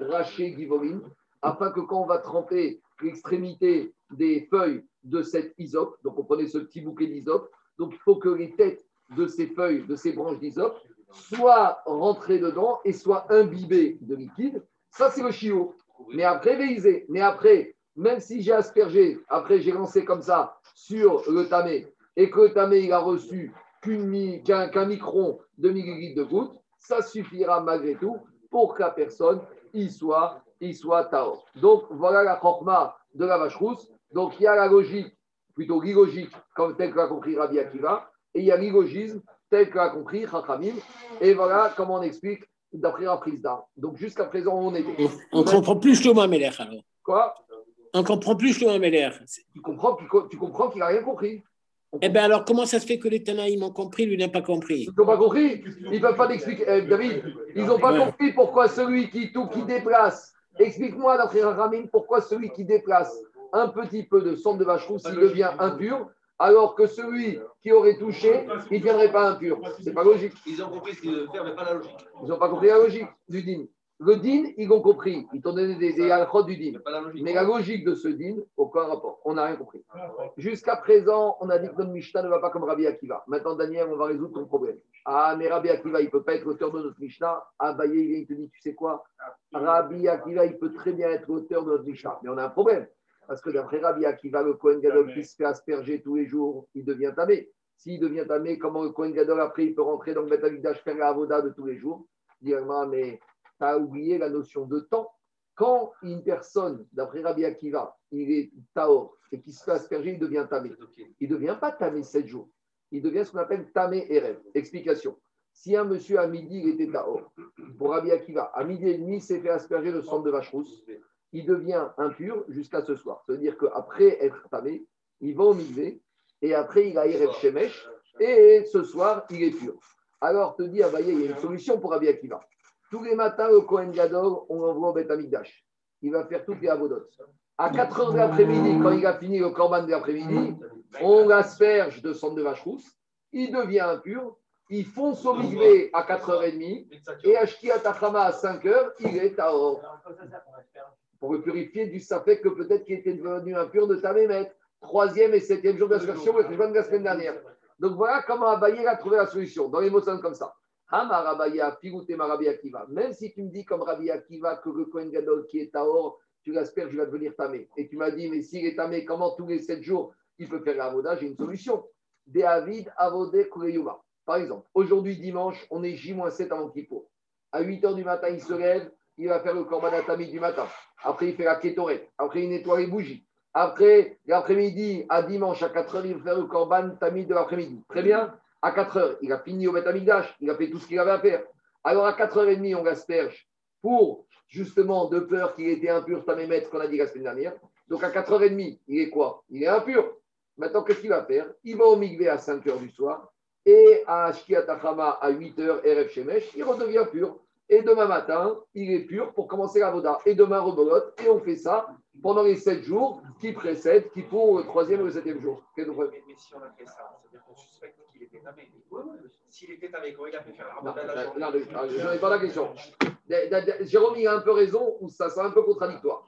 raché, givolin, afin que quand on va tremper l'extrémité des feuilles de cette isope, donc on prenait ce petit bouquet d'isope, donc il faut que les têtes de ces feuilles, de ces branches d'isope, soient rentrées dedans et soient imbibées de liquide. Ça, c'est le chiot. Mais après, véisé. Mais après, même si j'ai aspergé, après j'ai lancé comme ça sur le tamé, et que le tamé il a reçu qu'un micron de millilitres de goutte, ça suffira malgré tout pour que la personne y soit, y soit taor. Donc voilà la chorma de la vache rousse. Donc il y a la logique, plutôt l'illogique, comme tel que l'a compris Rabbi Akiva, et il y a l'illogisme tel que l'a compris Chachamim. Et voilà comment on explique d'après la prise d'art. Donc jusqu'à présent, on était. On comprend plus Shlomo Améler alors. Quoi? On comprend plus Shlomo Améler. Tu comprends, tu comprends qu'il n'a rien compris. Eh bien alors, comment ça se fait que les Tanaïm ont compris, lui n'a pas compris? Ils n'ont pas compris. Ils ne peuvent pas l'expliquer. Eh, David, ils n'ont pas compris pourquoi celui qui, tout, qui déplace. Explique-moi, d'après Ramim, pourquoi celui qui déplace un petit peu de sang de vache rousse, il devient impur, alors que celui qui aurait touché, il ne deviendrait pas impur. C'est pas logique. Ils ont compris ce qu'ils devaient faire, mais pas la logique. Ils n'ont pas compris la logique du dîme. Le din, ils ont compris. Ils t'ont donné des, des du din. Mais la logique de ce din, aucun rapport. On n'a rien compris. Jusqu'à présent, on a dit que notre Mishnah ne va pas comme Rabbi Akiva. Maintenant, Daniel, on va résoudre ton problème. Ah, mais Rabbi Akiva, il ne peut pas être l'auteur de notre Mishnah. Ah, Baye, il vient, il te dit, tu sais quoi? Rabbi Akiva, il peut très bien être l'auteur de notre Mishnah. Mais on a un problème. Parce que d'après Rabbi Akiva, le Kohen Gadol qui se fait asperger tous les jours, il devient tamé. S'il devient tamé, comment le Kohen Gadol, après, il peut rentrer dans le Betalidash faire la avoda de tous les jours? Dire, mais as oublié la notion de temps. Quand une personne, d'après Rabbi Akiva, il est taor et qu'il se fait asperger, il devient tamé. Il ne devient pas tamé 7 jours. Il devient ce qu'on appelle tamé et. Explication. Si un monsieur à midi, il était taor, pour Rabbi Akiva, à midi et demi, il s'est fait asperger le sang de vache rousse, il devient impur jusqu'à ce soir. Ça veut dire qu'après être tamé, il va au milieu et après il a Erev Shemesh et ce soir, il est pur. Alors, te dis, Abaye, il y a une solution pour Rabbi Akiva. Tous les matins, le Kohen Gadol, on l'envoie au Beth Amikdash. Il va faire toutes les avodotes. À 4 heures de l'après-midi, quand il a fini le corban de l'après-midi, on l'asperge de sang de vache rousse, il devient impur, il fonce au migvé à 4h30 et à Shkia Tachama à 5h, il est à or. Pour le purifier du safek que peut-être qu'il était devenu impur de Tamémet. Troisième et septième jour d'aspersion, le de la semaine dernière. Donc voilà comment Abaye a trouvé la solution. Dans les mots comme ça. Même si tu me dis comme Rabbi Akiva que le Kohen Gadol qui est à or, tu l'asperges, il va devenir tamé. Et tu m'as dit, mais s'il est tamé, comment tous les sept jours il peut faire l'avoda J'ai une solution. David Avodé Kureyuma. Par exemple, aujourd'hui, dimanche, on est J-7 avant Kippour. À 8 h du matin, il se lève, il va faire le korban atami du matin. Après, il fait la kétorette. Après, il nettoie les bougies. Après, l'après-midi, à dimanche, à 4 h il va faire le korban tamid de l'après-midi. Très bien. À 4 h il a fini au Betamigdash. Il a fait tout ce qu'il avait à faire. Alors, à 4h30, on l'asperge pour, justement, de peur qu'il était impur, Tamémet, qu'on a dit la semaine dernière. Donc, à 4h30, il est quoi? Il est impur. Maintenant, qu'est-ce qu'il va faire? Il va au Migvé à 5 h du soir et à Shkiatachama à 8 h RF Shemesh, il redevient pur. Et demain matin, il est pur pour commencer la voda. Et demain, rebolote. Et on fait ça pendant les 7 jours qui précèdent, qui pour le troisième ou le septième jour. Mais, mais, si on a fait ça, c'est-à-dire qu'on suspecte qu'il était tamé. S'il était comment il a fait faire? Non, non, je n'ai pas la question. Jérôme, il a un peu raison, ou ça, c'est un peu contradictoire?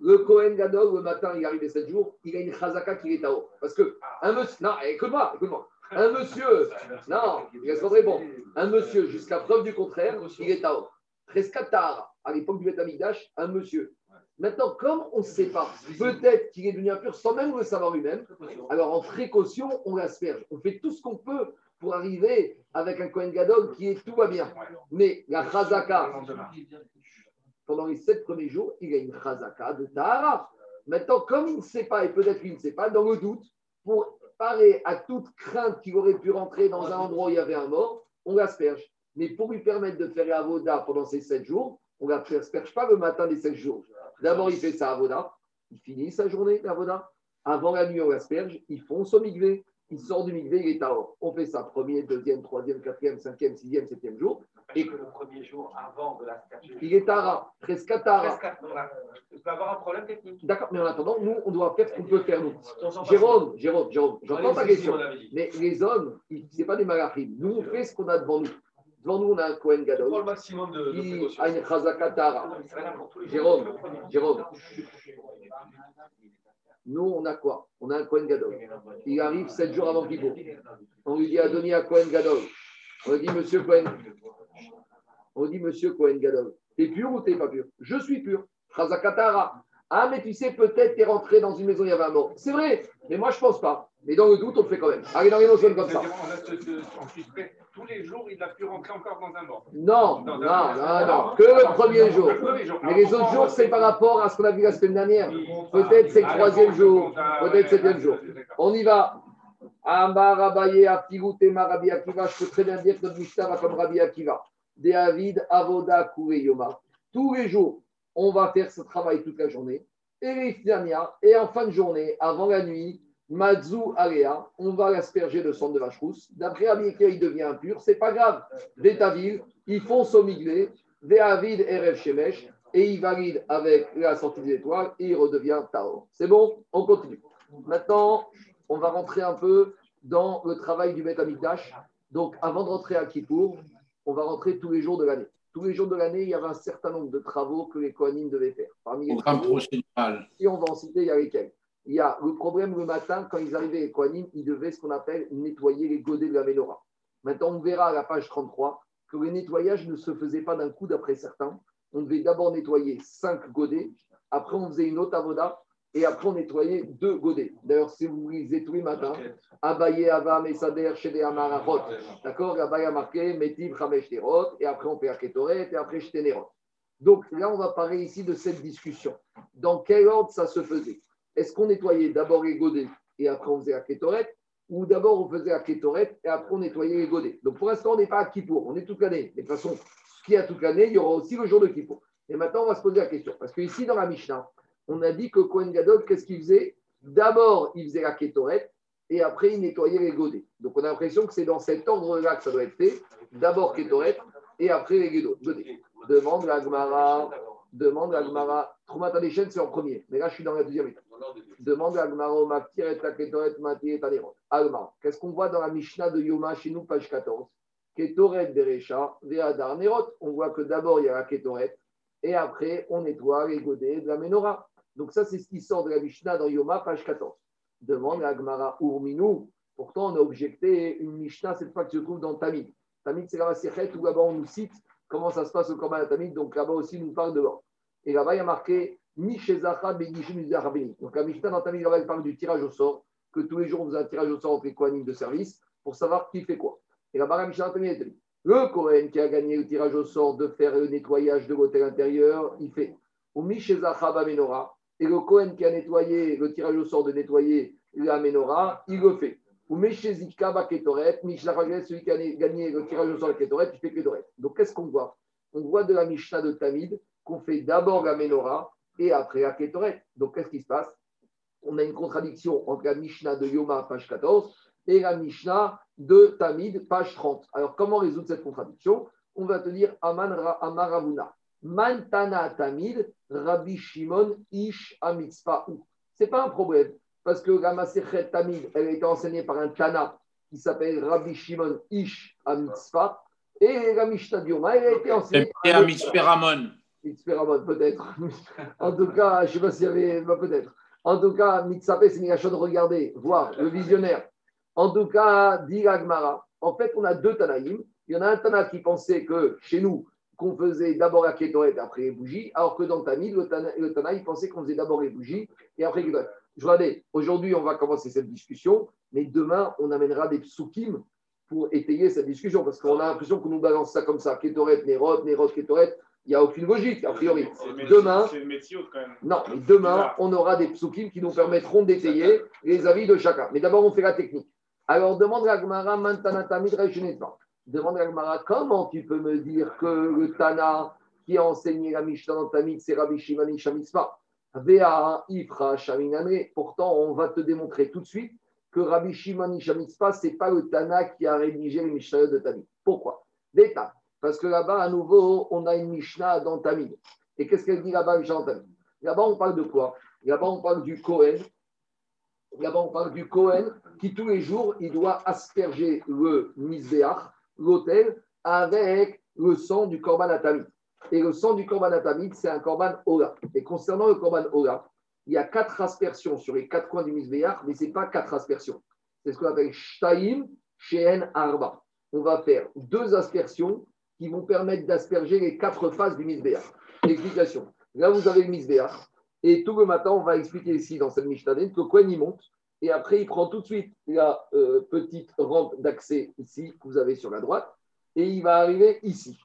Le Kohen Gadol, le matin, il arrive les 7 jours, il a une chazaka qui est à haut. Parce que un monsieur. Non, écoute-moi, écoute-moi. Un monsieur, non, il bon. Un monsieur, jusqu'à preuve du contraire, il est à haut. Trescatar, à l'époque du Betamigdash, un monsieur. Maintenant, comme on ne sait pas, peut-être qu'il est devenu impur sans même le savoir lui-même, alors en précaution, on l'asperge. On fait tout ce qu'on peut pour arriver avec un Kohen Gadol qui est tout va bien. Mais la chazaka, pendant les sept premiers jours, il a une chazaka de Tahara. Maintenant, comme il ne sait pas, et peut-être qu'il ne sait pas, dans le doute, pour parer à toute crainte qu'il aurait pu rentrer dans un endroit où il y avait un mort, on l'asperge. Mais pour lui permettre de faire Avoda pendant ces sept jours, on ne l'asperge pas le matin des sept jours. D'abord, il fait sa Avoda, il finit sa journée d'Avoda. Avant la nuit, on l'asperge, il fonce au migvé, il sort du migvé, il est à or. On fait ça premier, deuxième, troisième, quatrième, cinquième, sixième, septième jour. Et que le premier jour avant de l'asperger. Il est Tara, presque Tara. Il peut avoir un problème technique. D'accord, mais en attendant, nous, on doit faire ce qu'on peut faire, nous. Jérôme, Jérôme, Jérôme, j'entends ta question. Mais les hommes, ce n'est pas des malachim. Nous, on fait ce qu'on a devant nous. Devant nous, on a un Kohen Gadol. le maximum de, qui a une Chazakatara. Jérôme, Jérôme. Nous, on a quoi On a un Kohen Gadol. Il arrive sept jours avant Kippour. On lui dit Adoni à Kohen Gadol. On lui dit Monsieur Kohen. On dit Monsieur Kohen Gadol. T'es pur ou t'es pas pur? Je suis pur. Chazakatara. Ah, mais tu sais, peut-être t'es rentré dans une maison, il y avait un mort. C'est vrai, mais moi je pense pas. Mais dans le doute, on le fait quand même. Allez, dans l'émotion comme ça. Tous les jours, il n'a pu rentrer encore dans un mort. Non, non, non, non, que le premier jour. Mais les autres jours, c'est par rapport à ce qu'on a vu la semaine dernière. Peut-être c'est le troisième jour, peut-être c'est le septième jour. On y va. Amar Abaye Aptigutema Rabbi Akiva. Je peux très bien dire que notre Mishnah va comme Rabbi Akiva. David Avoda Kure Yoma. Tous les jours, on va faire ce travail toute la journée. Et et en fin de journée, avant la nuit, Mazou Alea, on va l'asperger de sang de vache rousse. D'après Abiyeke, il devient impur, c'est pas grave. Vétavil, il fonce au miglé, Véavid Erev Shemesh, et il valide avec la sortie des étoiles et il redevient Tao. C'est bon? On continue. Maintenant, on va rentrer un peu dans le travail du Beth Donc, avant de rentrer à Kippour, on va rentrer tous les jours de l'année tous les jours de l'année, il y avait un certain nombre de travaux que les Kohanim devaient faire. Parmi les travaux, si on va en citer, il y a lesquels Il y a le problème le matin, quand ils arrivaient, les Kohanim, ils devaient ce qu'on appelle nettoyer les godets de la menorah. Maintenant, on verra à la page 33 que le nettoyage ne se faisait pas d'un coup d'après certains. On devait d'abord nettoyer cinq godets, après on faisait une autre avoda, et après on nettoyait deux godets. D'ailleurs, si vous lisez tous les matins, Abaye, Ava, Mesader, Shede, Amarachot. D'accord? Abaye a marqué Metiv, Chamesh, Terot, et après on fait Aketoret, et après Shténerot. Donc là, on va parler ici de cette discussion. Dans quel ordre ça se faisait? Est-ce qu'on nettoyait d'abord les godets et après on faisait Aketoret ou d'abord on faisait Aketoret et après on nettoyait les godets? Donc pour l'instant, on n'est pas à Kippour, on est toute l'année. Mais de toute façon, ce qui a toute l'année, il y aura aussi le jour de Kippour. Et maintenant, on va se poser la question. Parce que ici, dans la Mishnah, on a dit que Kohen Gadol, qu'est-ce qu'il faisait? D'abord, il faisait la kétorette et après, il nettoyait les godets. Donc, on a l'impression que c'est dans cet ordre-là que ça doit être fait. D'abord kétorette et après les godets. Demande la Gemara. Demande à Agmara. Troumata des c'est en premier. Mais là, je suis dans la deuxième étape. Demande à Agmara au Maktir et Taketoret Mati et. Agmara. Qu'est-ce qu'on voit dans la Mishnah de Yoma chez nous, page 14 Ketoret Berecha, Veadar Nerot. On voit que d'abord, il y a la Ketoret et après, on nettoie les godets de la menorah. Donc, ça, c'est ce qui sort de la Mishnah dans Yoma, page 14. Demande à Agmara Urminu. Pourtant, on a objecté une Mishnah, cette fois qui se trouve dans Tamid. Tamid, c'est la Masechet où là-bas, on nous cite comment ça se passe au Korban Tamid. Donc, là-bas aussi, nous parle de. Et là-bas, il y a marqué Mishezacha Donc, la Mishnah dans Tamid, là-bas, elle parle du tirage au sort, que tous les jours, on faisait un tirage au sort entre les Kohanim de service pour savoir qui fait quoi. Et là-bas, la Mishnah dans Tamid, dit le Kohen qui a gagné le tirage au sort de faire le nettoyage de l'hôtel intérieur, il fait Ou Mishezacha Menorah. Et le Kohen qui a nettoyé le tirage au sort de nettoyer la menorah, il le fait. Ou Meshezika Baketoret, Mishlachagret, celui qui a gagné le tirage au sort de Ketoret, il fait Ketoret. Donc qu'est-ce qu'on voit? On voit de la Mishnah de Tamid qu'on fait d'abord la menorah et après la Ketoret. Donc qu'est-ce qui se passe? On a une contradiction entre la Mishnah de Yoma, page 14, et la Mishnah de Tamid, page 30. Alors, comment résoudre cette contradiction? On va te dire Amaravuna. Mantana Tamid, Rabbi Shimon Ish Amitzpa. Ce n'est pas un problème, parce que la Maserhet Tamid, elle a été enseignée par un Tana qui s'appelle Rabbi Shimon Ish Amitzpa. Et la Mishnah Dioma, elle a été enseignée par un Mitzperamon. Mitzperamon, peut-être. en tout cas, je ne sais pas s'il y avait, bah, peut-être. En tout cas, Mitzapé, c'est une de regarder, voir, le visionnaire. En tout cas, dit Agmara, en fait, on a deux Tanaïm. Il y en a un Tana qui pensait que chez nous, qu'on faisait d'abord la kétoret et après les bougies, alors que dans le Tana, le tana il pensait qu'on faisait d'abord les bougies et après les kétoret. Je regardais, aujourd'hui, on va commencer cette discussion, mais demain, on amènera des psukim pour étayer cette discussion, parce qu'on a l'impression qu'on nous balance ça comme ça, kétoret, nérot, nérot, kétoret, il n'y a aucune logique, a priori. Demain, non, mais demain, on aura des psukim qui nous permettront d'étayer les avis de chacun. Mais d'abord, on fait la technique. Alors demande à Gmara. Demande à Gmara, comment tu peux me dire que le Tana qui a enseigné la Mishnah dans Tamid, c'est Rabbi Shimani Shamispa Vea Ifra Shaminane. Pourtant, on va te démontrer tout de suite que Rabbi Shimani Shamispa, ce n'est pas le Tana qui a rédigé les Mishnah de Tamid. Pourquoi? D'état. Parce que là-bas, à nouveau, on a une Mishnah dans Tamid. Et qu'est-ce qu'elle dit là-bas, Mishnah dans Là-bas, on parle de quoi? Là-bas, on parle du Kohen Là-bas, on parle du Cohen qui, tous les jours, il doit asperger le misbéach, l'autel, avec le sang du korban atamid. Et le sang du korban atamid, c'est un korban ola. Et concernant le korban ola, il y a quatre aspersions sur les quatre coins du misbéach, mais ce n'est pas quatre aspersions. C'est ce qu'on appelle shtaim, sheen, arba. On va faire deux aspersions qui vont permettre d'asperger les quatre faces du misbéach. Explication. Là, vous avez le misbéach. Et tout le matin, on va expliquer ici dans cette Mishnah que Cohen il monte et après il prend tout de suite la euh, petite rampe d'accès ici que vous avez sur la droite et il va arriver ici.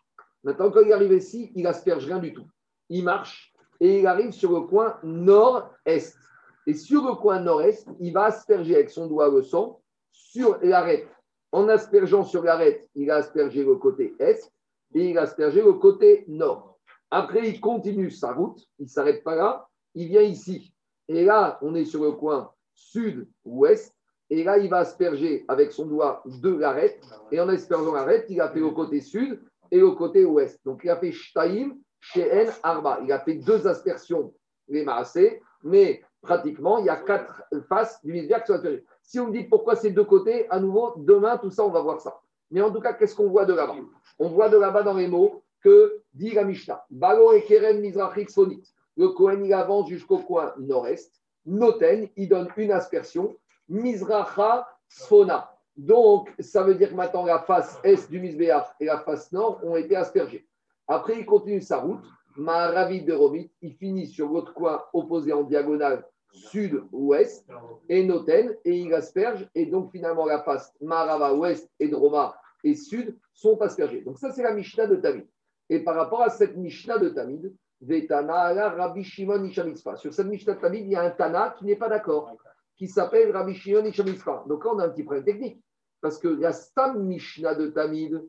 Maintenant, quand il arrive ici, il asperge rien du tout. Il marche et il arrive sur le coin nord-est. Et sur le coin nord-est, il va asperger avec son doigt le sang sur l'arête. En aspergeant sur l'arête, il a aspergé le côté est et il a aspergé le côté nord. Après, il continue sa route, il ne s'arrête pas là, il vient ici. Et là, on est sur le coin sud-ouest. Et là, il va asperger avec son doigt de l'arête. Et en aspergeant l'arête, il a fait le côté sud et le côté ouest. Donc, il a fait Shtaim, Sheen, Arba. Il a fait deux aspersions, les maasés, mais pratiquement, il y a quatre faces du misbéach qui sont Si on me dit pourquoi ces deux côtés, à nouveau, demain, tout ça, on va voir ça. Mais en tout cas, qu'est-ce qu'on voit de là-bas? On voit de là-bas dans les mots que dit la Mishnah. Et Keren Mizrachik Sonit. Le Kohen, il avance jusqu'au coin nord-est. Noten, il donne une aspersion. Mizracha Sfona. Donc, ça veut dire que maintenant, la face est du Mizbeach et la face nord ont été aspergées. Après, il continue sa route. Maharavi de Romit, il finit sur l'autre coin opposé en diagonale sud-ouest et Noten, et il asperge. Et donc, finalement, la face Maharava ouest et Droma et sud sont aspergées. Donc, ça, c'est la Mishnah de Tamid. Et par rapport à cette Mishnah de Tamid, Rabbi Shimon. Sur cette Mishnah Tamid, il y a un Tana qui n'est pas d'accord, qui s'appelle Rabbi Shimon Nishamitzpa. Donc là, on a un petit problème technique. Parce que la Stam Mishnah de Tamid,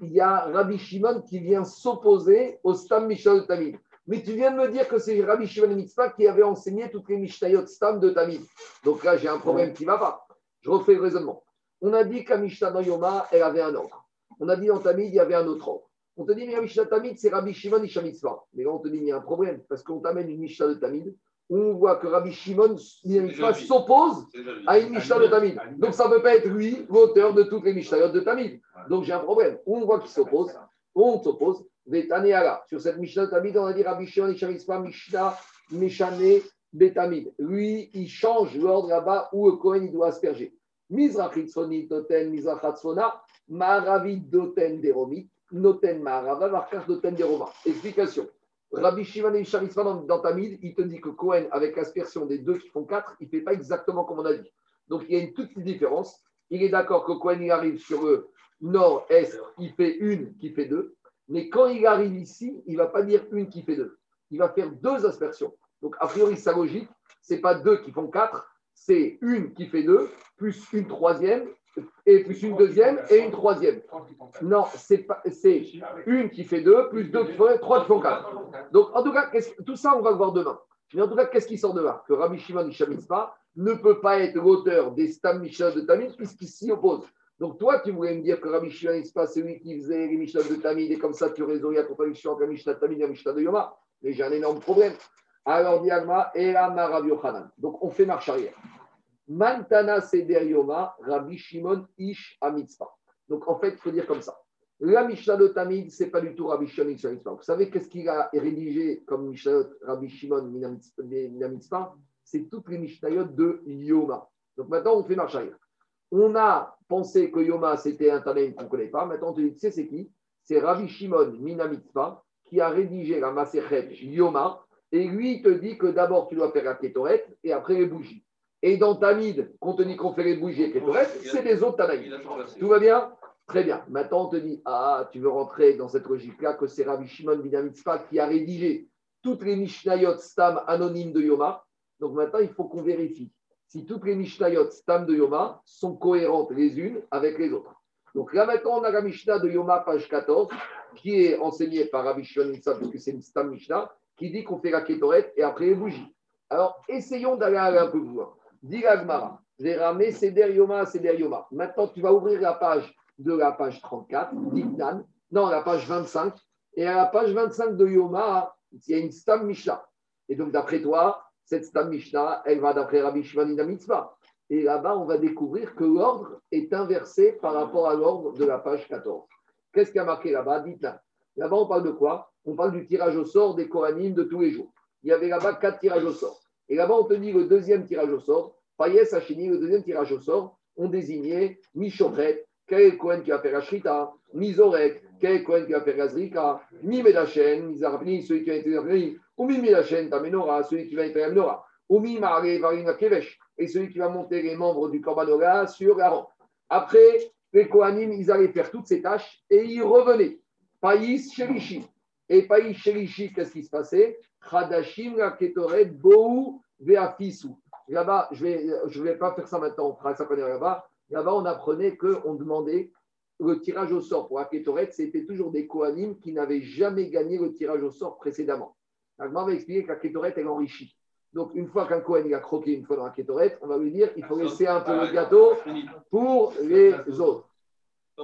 il y a Rabbi Shimon qui vient s'opposer au Stam Mishnah de Tamid. Mais tu viens de me dire que c'est Rabbi Shimon Mitzvah qui avait enseigné toutes les Mishnayot Stam de Tamid. Donc là, j'ai un problème qui ne va pas. Je refais le raisonnement. On a dit qu'à Mishnah dans Yoma, elle avait un ordre. On a dit dans Tamid, il y avait un autre ordre. On te dit, mais la Mishnah Tamid, c'est Rabbi Shimon Isha Mitzvah. Mais là, on te dit, il y a un problème, parce qu'on t'amène une Mishnah de Tamid, où on voit que Rabbi Shimon s'oppose à une Mishnah de Tamid. Donc, ça ne peut pas être lui, l'auteur de toutes les Mishnayot de Tamid. Donc, j'ai un problème. On voit qu'il s'oppose, on s'oppose. Sur cette Mishnah de Tamid, on a dit Rabbi Shimon Isha Mitzvah, Mishnah, Meshane, Betamid. Lui, il change l'ordre là-bas où le Kohen il doit asperger. Mizrachit Sonit Noten, Mizrachat Sona, Maravid Doten Deromit, Noten Marava, Markas Doten Deroma. Explication. Rabbi Shimon et dans Tamid, il te dit que Cohen, avec l'aspersion des deux qui font quatre, il ne fait pas exactement comme on a dit. Donc il y a une toute petite différence. Il est d'accord que Cohen, il arrive sur le nord-est, il fait une qui fait deux. Mais quand il arrive ici, il ne va pas dire une qui fait deux. Il va faire deux aspersions. Donc, a priori, sa logique, ce n'est pas deux qui font quatre, c'est une qui fait deux, plus une troisième, et plus une deuxième et une troisième. Non, c'est une qui fait deux, plus deux qui font trois qui font quatre. Donc, en tout cas, tout ça, on va le voir demain. Mais en tout cas, qu'est-ce qui sort de là? Que Rabbi Shimon Isha Mitzvah ne peut pas être l'auteur des Stam Mishnah de Tamid puisqu'il s'y oppose. Donc, toi, tu voulais me dire que Rabbi Shimon Mitzvah, c'est lui qui faisait les Mishnah de Tamid et comme ça, tu résous la contradiction entre la Mishnah de Tamid et la Mishnah de Yoma. Mais j'ai un énorme problème. Alors, diagma, Erama Rabbi Yochanan. Donc, on fait marche arrière. Mantana Seder Yoma, Rabbi Shimon Ish. Donc, en fait, il faut dire comme ça. La Mishnah de Tamid, ce n'est pas du tout Rabbi Shimon Ish Amitzvah. Vous savez qu'est-ce qu'il a rédigé comme Mishnah Rabbi Shimon Minamitspah C'est toutes les Mishnayot de Yoma. Donc, maintenant, on fait marche arrière. On a pensé que Yoma, c'était un Tanaïm qu'on ne connaît pas. Maintenant, on te dit, tu sais, c'est qui? C'est Rabbi Shimon Minamitspah qui a rédigé la Maserhet Yoma. Et lui, il te dit que d'abord, tu dois faire la Kétoret et après les bougies. Et dans Tamid, qu'on te dit qu'on fait les bougies et Kétoret, c'est des autres Tanaïm. Tout va bien Très bien. Maintenant, on te dit, ah, tu veux rentrer dans cette logique-là, que c'est Rabbi Shimon bin Mitzvah qui a rédigé toutes les Mishnayot Stam anonymes de Yoma. Donc maintenant, il faut qu'on vérifie si toutes les Mishnayot Stam de Yoma sont cohérentes les unes avec les autres. Donc là, maintenant, on a la Mishnah de Yoma, page 14, qui est enseignée par Rabbi Shimon bin Mitzvah, parce que c'est une Stam Mishnah, qui dit qu'on fait la Kétoret et après les bougies. Alors, essayons d'aller un peu plus loin. Dis la Gemara, Zerame, Seder Yoma, Seder Yoma. Maintenant, tu vas ouvrir la page de la page 34, Dignan, non, la page 25. Et à la page 25 de Yoma, il y a une Stam Mishnah. Et donc, d'après toi, cette Stam Mishnah, elle va d'après Rabbi Shimon Mitzvah. Et là-bas, on va découvrir que l'ordre est inversé par rapport à l'ordre de la page 14. Qu'est-ce qui a marqué là-bas Dites-là. Là-bas, on parle de quoi? On parle du tirage au sort des Kohanim de tous les jours. Il y avait là-bas quatre tirages au sort. Et là-bas, on te dit le deuxième tirage au sort. Payès, Hachini, le deuxième tirage au sort, on désignait Mishochet, quel Kohen qui va faire la Shrita Mizorek, quel Kohen qui va faire la Zrika Mi Medachen, celui qui va être ou Mi Medachen, ta Menorah, celui qui va être Menorah. Ou Mi Mare, Varina Kevesh, et celui qui va monter les membres du Korbanora sur la. Après, les Kohanim, ils allaient faire toutes ces tâches et ils revenaient. Païs, Sherishi. Et Païs, Sherishi, qu'est-ce qui se passait? Khadashim, la Ketoret, Bohu, Veafisu. Là-bas, je ne vais, je vais pas faire ça maintenant, on fera ça quand là-bas. Là-bas, on apprenait qu'on demandait le tirage au sort pour la Ketoret, c'était toujours des Kohanim qui n'avaient jamais gagné le tirage au sort précédemment. Agma va expliquer que la Ketoret, elle enrichit. Donc, une fois qu'un Kohen il a croqué une fois dans la Ketoret, on va lui dire il faut laisser un peu le gâteau pour les autres.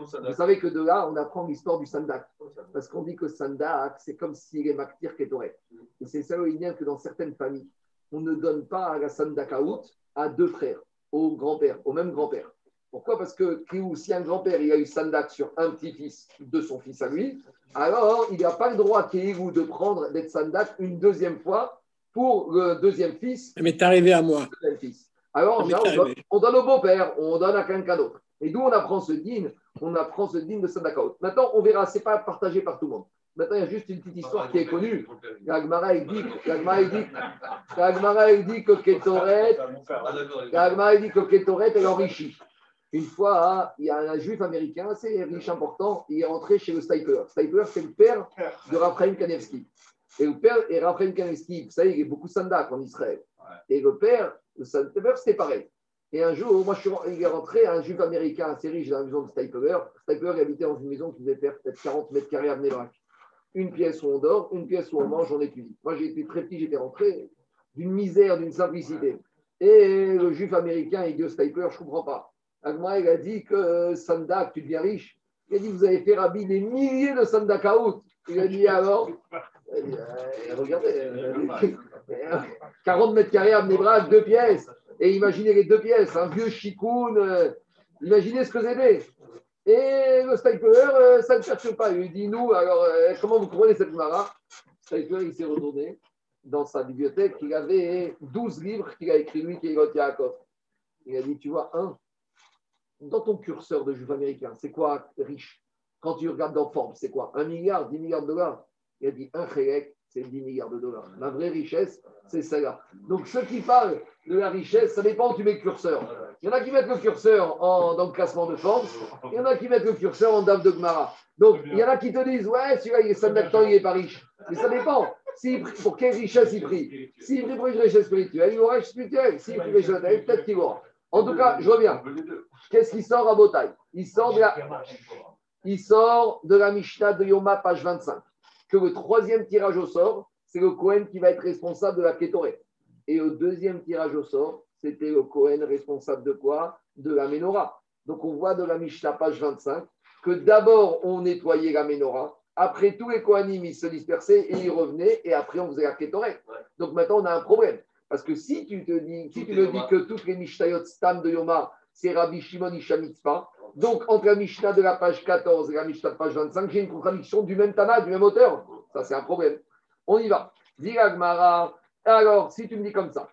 Vous savez que de là, on apprend l'histoire du Sandak. Parce qu'on dit que Sandak, c'est comme s'il est Maktir Ketoret. Et c'est ça le lien que dans certaines familles, on ne donne pas à la Sandakaout à deux frères, au grand-père, au même grand-père. Pourquoi? Parce que si un grand-père il a eu Sandak sur un petit-fils de son fils à lui, alors il n'a pas le droit Kéhou de prendre d'être Sandak une deuxième fois pour le deuxième fils Ça m'est arrivé à moi. fils. Alors, là, on, donne, on donne au beau-père, on donne à quelqu'un d'autre. Et d'où on apprend ce din On apprend ce din de Sadakaot. Maintenant, on verra, ce n'est pas partagé par tout le monde. Maintenant, il y a juste une petite histoire qui est connue. La Gemara, elle dit, la Gemara, elle dit, la Gemara, elle dit que Ketoret, Ah, d'accord. la Gemara, elle dit que Ketoret, elle enrichit. Une fois, hein, il y a un juif américain assez riche, important, il est rentré chez le Stiper. Stiper, c'est le père de Raphaël Kanevski. Et le père, et Raphaël Kanevski, vous savez, il y a beaucoup de sandak en Israël. Et le père, le Stiper, c'était pareil. Et un jour, moi, je suis, il est rentré un juif américain assez riche dans la maison de. Stiper, il habitait dans une maison qui devait faire peut-être 40 mètres carrés à Bnei Une pièce où on dort, une pièce où on mange, on étudie. Moi, j'ai été très petit, j'étais rentré d'une misère, d'une simplicité. Et le juif américain, il dit au Stiper, je ne comprends pas. Agma, il a dit que Sandak, tu deviens riche. Il a dit, vous avez fait Rabbi des milliers de Sandakaout. Il a dit, alors? Il a dit, Euh, Regardez, euh, 40 mètres carrés à Bnebrak, deux pièces. Et imaginez les deux pièces, un vieux chikoun. euh, imaginez ce que c'était. Et le Steifer, euh, ça ne cherche pas. Il dit, nous, alors, euh, comment vous comprenez cette Mara? Steifer, il s'est retourné dans sa bibliothèque. Il avait 12 livres qu'il a écrit lui, Keilot Yaakov. Il a dit, tu vois, un, dans ton curseur de juif américain, c'est quoi riche? Quand tu regardes dans Forbes, c'est quoi? Un milliard, 10 milliards de dollars Il a dit, un chélek, c'est 10 milliards de dollars. La vraie richesse, c'est celle-là. Donc, ceux qui parlent de la richesse, ça dépend où tu mets le curseur. Il y en a qui mettent le curseur en, dans le classement de Forbes, il y en a qui mettent le curseur en Dave de Gmara. Donc, il y en a qui te disent, ouais, celui-là, il est 5 d'acteur, il n'est pas riche. Mais ça dépend. Prie- pour quelle richesse il prie S'il prie pour une richesse spirituelle, il aura une spirituelle. S'il prie pour une richesse matérielle, peut-être qu'il aura. En tout cas, je reviens. Qu'est-ce qui sort à Botaï? Il de la, il sort de la Mishnah de Yoma, page 25, que le troisième tirage au sort, c'est le Cohen qui va être responsable de la Kétoré. Et au deuxième tirage au sort, c'était le Cohen responsable de quoi? De la Ménorah. Donc on voit de la Mishnah, page 25, que d'abord on nettoyait la Ménorah, après tous les Kohanim, ils se dispersaient et ils revenaient, et après on faisait la Kétoré. Donc maintenant on a un problème. Parce que si tu te dis, si tu me dis que toutes les Mishnayot Stam de Yoma, c'est Rabbi Shimon Ishamitzpah, donc entre la Mishnah de la page 14 et la Mishnah de la page 25, j'ai une contradiction du même Tana, du même auteur. Ça, c'est un problème. On y va. Dira Gemara. Alors, si tu me dis comme ça,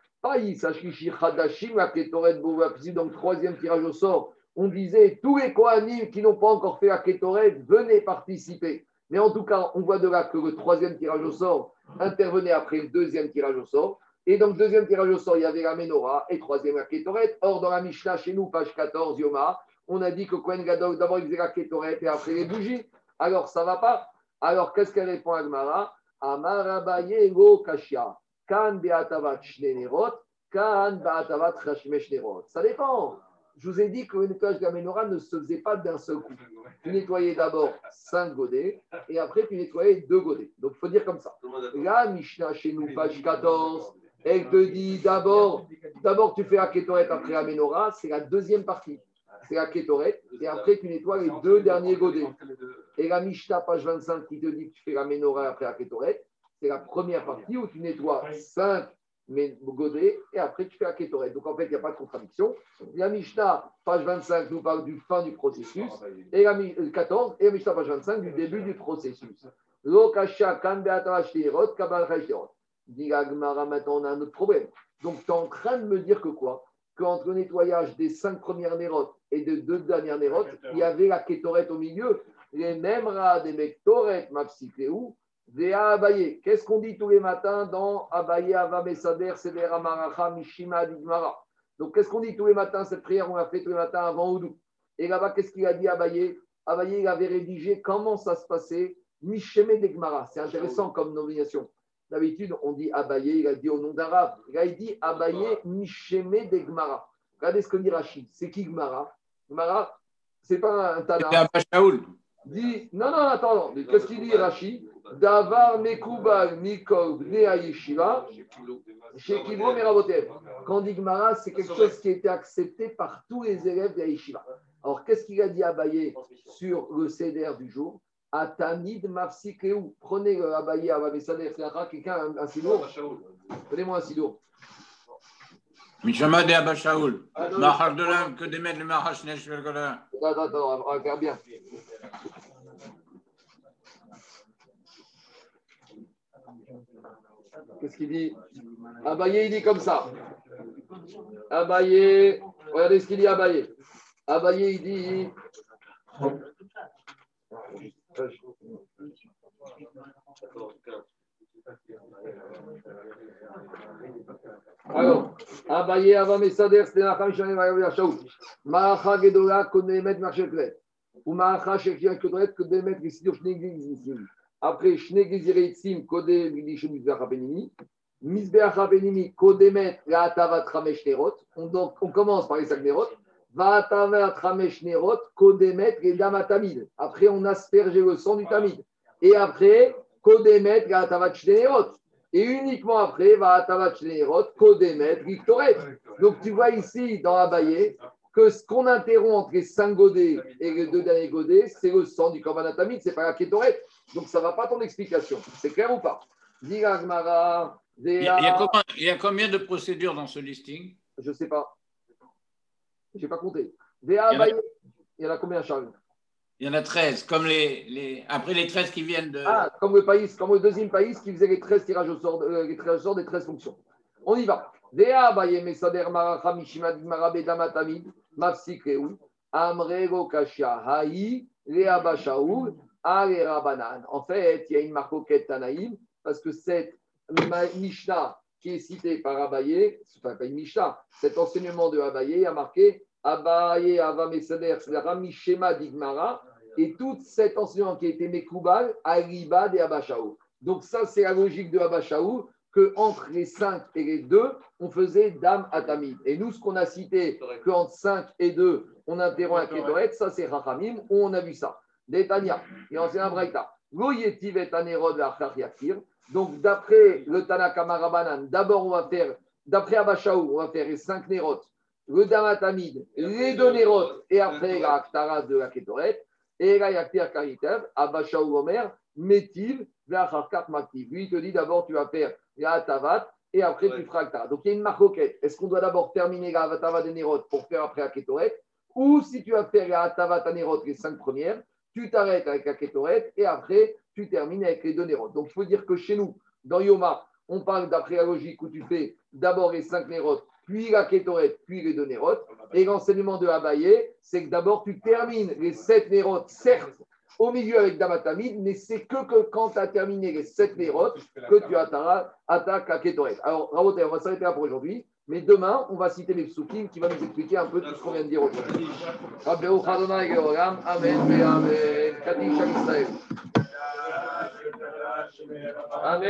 donc troisième tirage au sort, on disait tous les Kohanim qui n'ont pas encore fait la Ketoret, venez participer. Mais en tout cas, on voit de là que le troisième tirage au sort intervenait après le deuxième tirage au sort. Et donc, deuxième tirage au sort, il y avait la Ménorah et troisième la Ketoret. Or, dans la Mishnah, chez nous, page 14, Yoma, on a dit que Kohen Gadol, d'abord, il faisait la Ketoret et après les bougies. Alors, ça ne va pas. Alors, qu'est-ce qu'elle répond à Gmara Amarabaye go kashia. Kan beatavat shnenerot, kan beatavat chashmesh nerot. Ça dépend. Je vous ai dit que le nettoyage de la Ménorah ne se faisait pas d'un seul coup. Tu nettoyais d'abord cinq godets et après tu nettoyais deux godets. Donc, il faut dire comme ça. La Mishnah chez nous, page 14, elle te dit d'abord, d'abord tu fais la kétorette après la Ménorah, c'est la deuxième partie. C'est la kétorette, et après tu nettoies les deux derniers godets. Et la Mishnah, page 25, qui te dit que tu fais la Ménorah après la kétorette, c'est la première partie où tu nettoies cinq mé- godets et après tu fais la kétorette. Donc en fait, il n'y a pas de contradiction. La Mishnah, page 25, nous parle du fin du processus, et la Mi- euh, 14, et la Mishnah, page 25, du début du processus. Lokasha. Dit la Gemara, maintenant on a un autre problème. Donc tu es en train de me dire que quoi? Qu'entre le nettoyage des cinq premières nérotes et des deux dernières nérotes, il y avait la kétorette au milieu. Les mêmes rats des mektoret mapsikéou, des abaye. Qu'est-ce qu'on dit tous les matins dans Abaye, Ava, Mesader, Seder, Amaracha, Mishima, Digmara Donc qu'est-ce qu'on dit tous les matins Cette prière, on l'a fait tous les matins avant Oudou? Et là-bas, qu'est-ce qu'il a dit Abaye? Abaye, il avait rédigé comment ça se passait Misheme Degmara. C'est intéressant comme nomination. D'habitude, on dit Abaye, il a dit au nom d'arabe. Là, il dit Abaye Misheme Degmara. Regardez ce que dit Rachid. C'est qui Gmara? Gmara, c'est pas un Tana. C'était Abba Shaoul. Dit, non, non, attends, qu'est-ce qu'il dit Rachid Davar Mekubal Mikol Bnei Yeshiva, chez Kibro Merabotev. Quand on dit Gemara, c'est quelque chose qui a été accepté par tous les élèves de la Yeshiva. Alors, qu'est-ce qu'il a dit Abaye sur le CDR du jour? Atanid Mafsikeu. Prenez le Abaye à c'est un quelqu'un, un, un sidour. Donnez-moi un sidour. Mishama de Abba Shaoul. Ah, non, Mahar de l'âme, que d'émettre le Mahash Nesh Velgola. Attends, attends, on va faire bien. Qu'est-ce qu'il dit? Abaye, il dit comme ça. Abaye, regardez ce qu'il dit Abaye. Abaye, il dit. Alors, Abaye, Ava Mesader, c'était la femme Shanem Ayav Shaoul. Maacha Gedola, Konemet Marcheklet. Ou Maacha Shekia Kodret, Konemet Gisidur Shnegizim. Après, Shnegizireitzim, Kode Gidishim Mizbeach Abenimi. Mizbeach Abenimi, Kodemet Raatavat Ramesh Nerot. On, commence par les cinq Nerot. Vaatavat Ramesh Nerot, Kodemet Redama Tamid. Après, on asperge le sang du Tamid. Et après, Kodemet. Et uniquement après, Shnerot, Kodemet Victoret. Donc tu vois ici dans Abaye que ce qu'on interrompt entre les cinq godets et les deux derniers godets, c'est le sang du Korban Atamid, c'est pas la Kétoret. Donc ça ne va pas ton explication. C'est clair ou pas? Il y, a, il y a combien, de procédures dans ce listing? Je ne sais pas. Je n'ai pas compté. Il y en a combien, Charles? Il y en a 13, comme les, après les 13 qui viennent de. Ah, comme le pays, comme le deuxième pays qui faisait les 13 tirages au sort, euh, tirages au sort des 13 fonctions. On y va. Dea baye mesader maracha mishima marabe damatamid mafsik reou amre go kasha haï lea ale rabanan. En fait, il y a une marcoquette Tanaïm parce que cette Mishnah qui est citée par Abaye, enfin pas une Mishnah, cet enseignement de Abaye a marqué Abaye ava mesader mishema digmara et tout cet enseignement qui a été Mekoubal, Alibad et Abashaou. Donc ça, c'est la logique de Abashaou, que entre les 5 et les 2, on faisait Dame Atamid. Et nous, ce qu'on a cité, qu'entre 5 et 2, on interrompt la Kétoret, ça c'est Rachamim, où on a vu ça. Détania, et un Braïta. Donc d'après le Tanaka Marabanan, d'abord on va faire, d'après Abashaou, on va faire les 5 nérotes, le Dame Atamid, les deux nérotes, et après la Aktara de la Kétoret. Et là, il y a Pierre Caritav, Abashaou Omer, Métiv, Vlacharkat Maktiv. Lui, il te dit d'abord, tu vas faire la Tavat et après tu feras. Donc, il y a une marcoquette. Est-ce qu'on doit d'abord terminer la Tavat de Nérot pour faire après la Kétoret Ou si tu vas faire la Tavat à Nérot, les cinq premières, tu t'arrêtes avec la Kétoret et après, tu termines avec les deux Nérot. Donc, il faut dire que chez nous, dans Yoma, on parle d'après la logique où tu fais d'abord les cinq Nérot, puis la Kétoret, puis les deux Nérot. Et l'enseignement de Abaye, c'est que d'abord tu termines les sept nérotes, certes, au milieu avec Damatamid, mais c'est que, que quand tu as terminé les sept nérotes que tu attaques attaques à Ketoret. Alors, on va s'arrêter là pour aujourd'hui, mais demain, on va citer les psukim qui va nous expliquer un peu tout ce qu'on vient de dire aujourd'hui. Amen, Amen. Amen.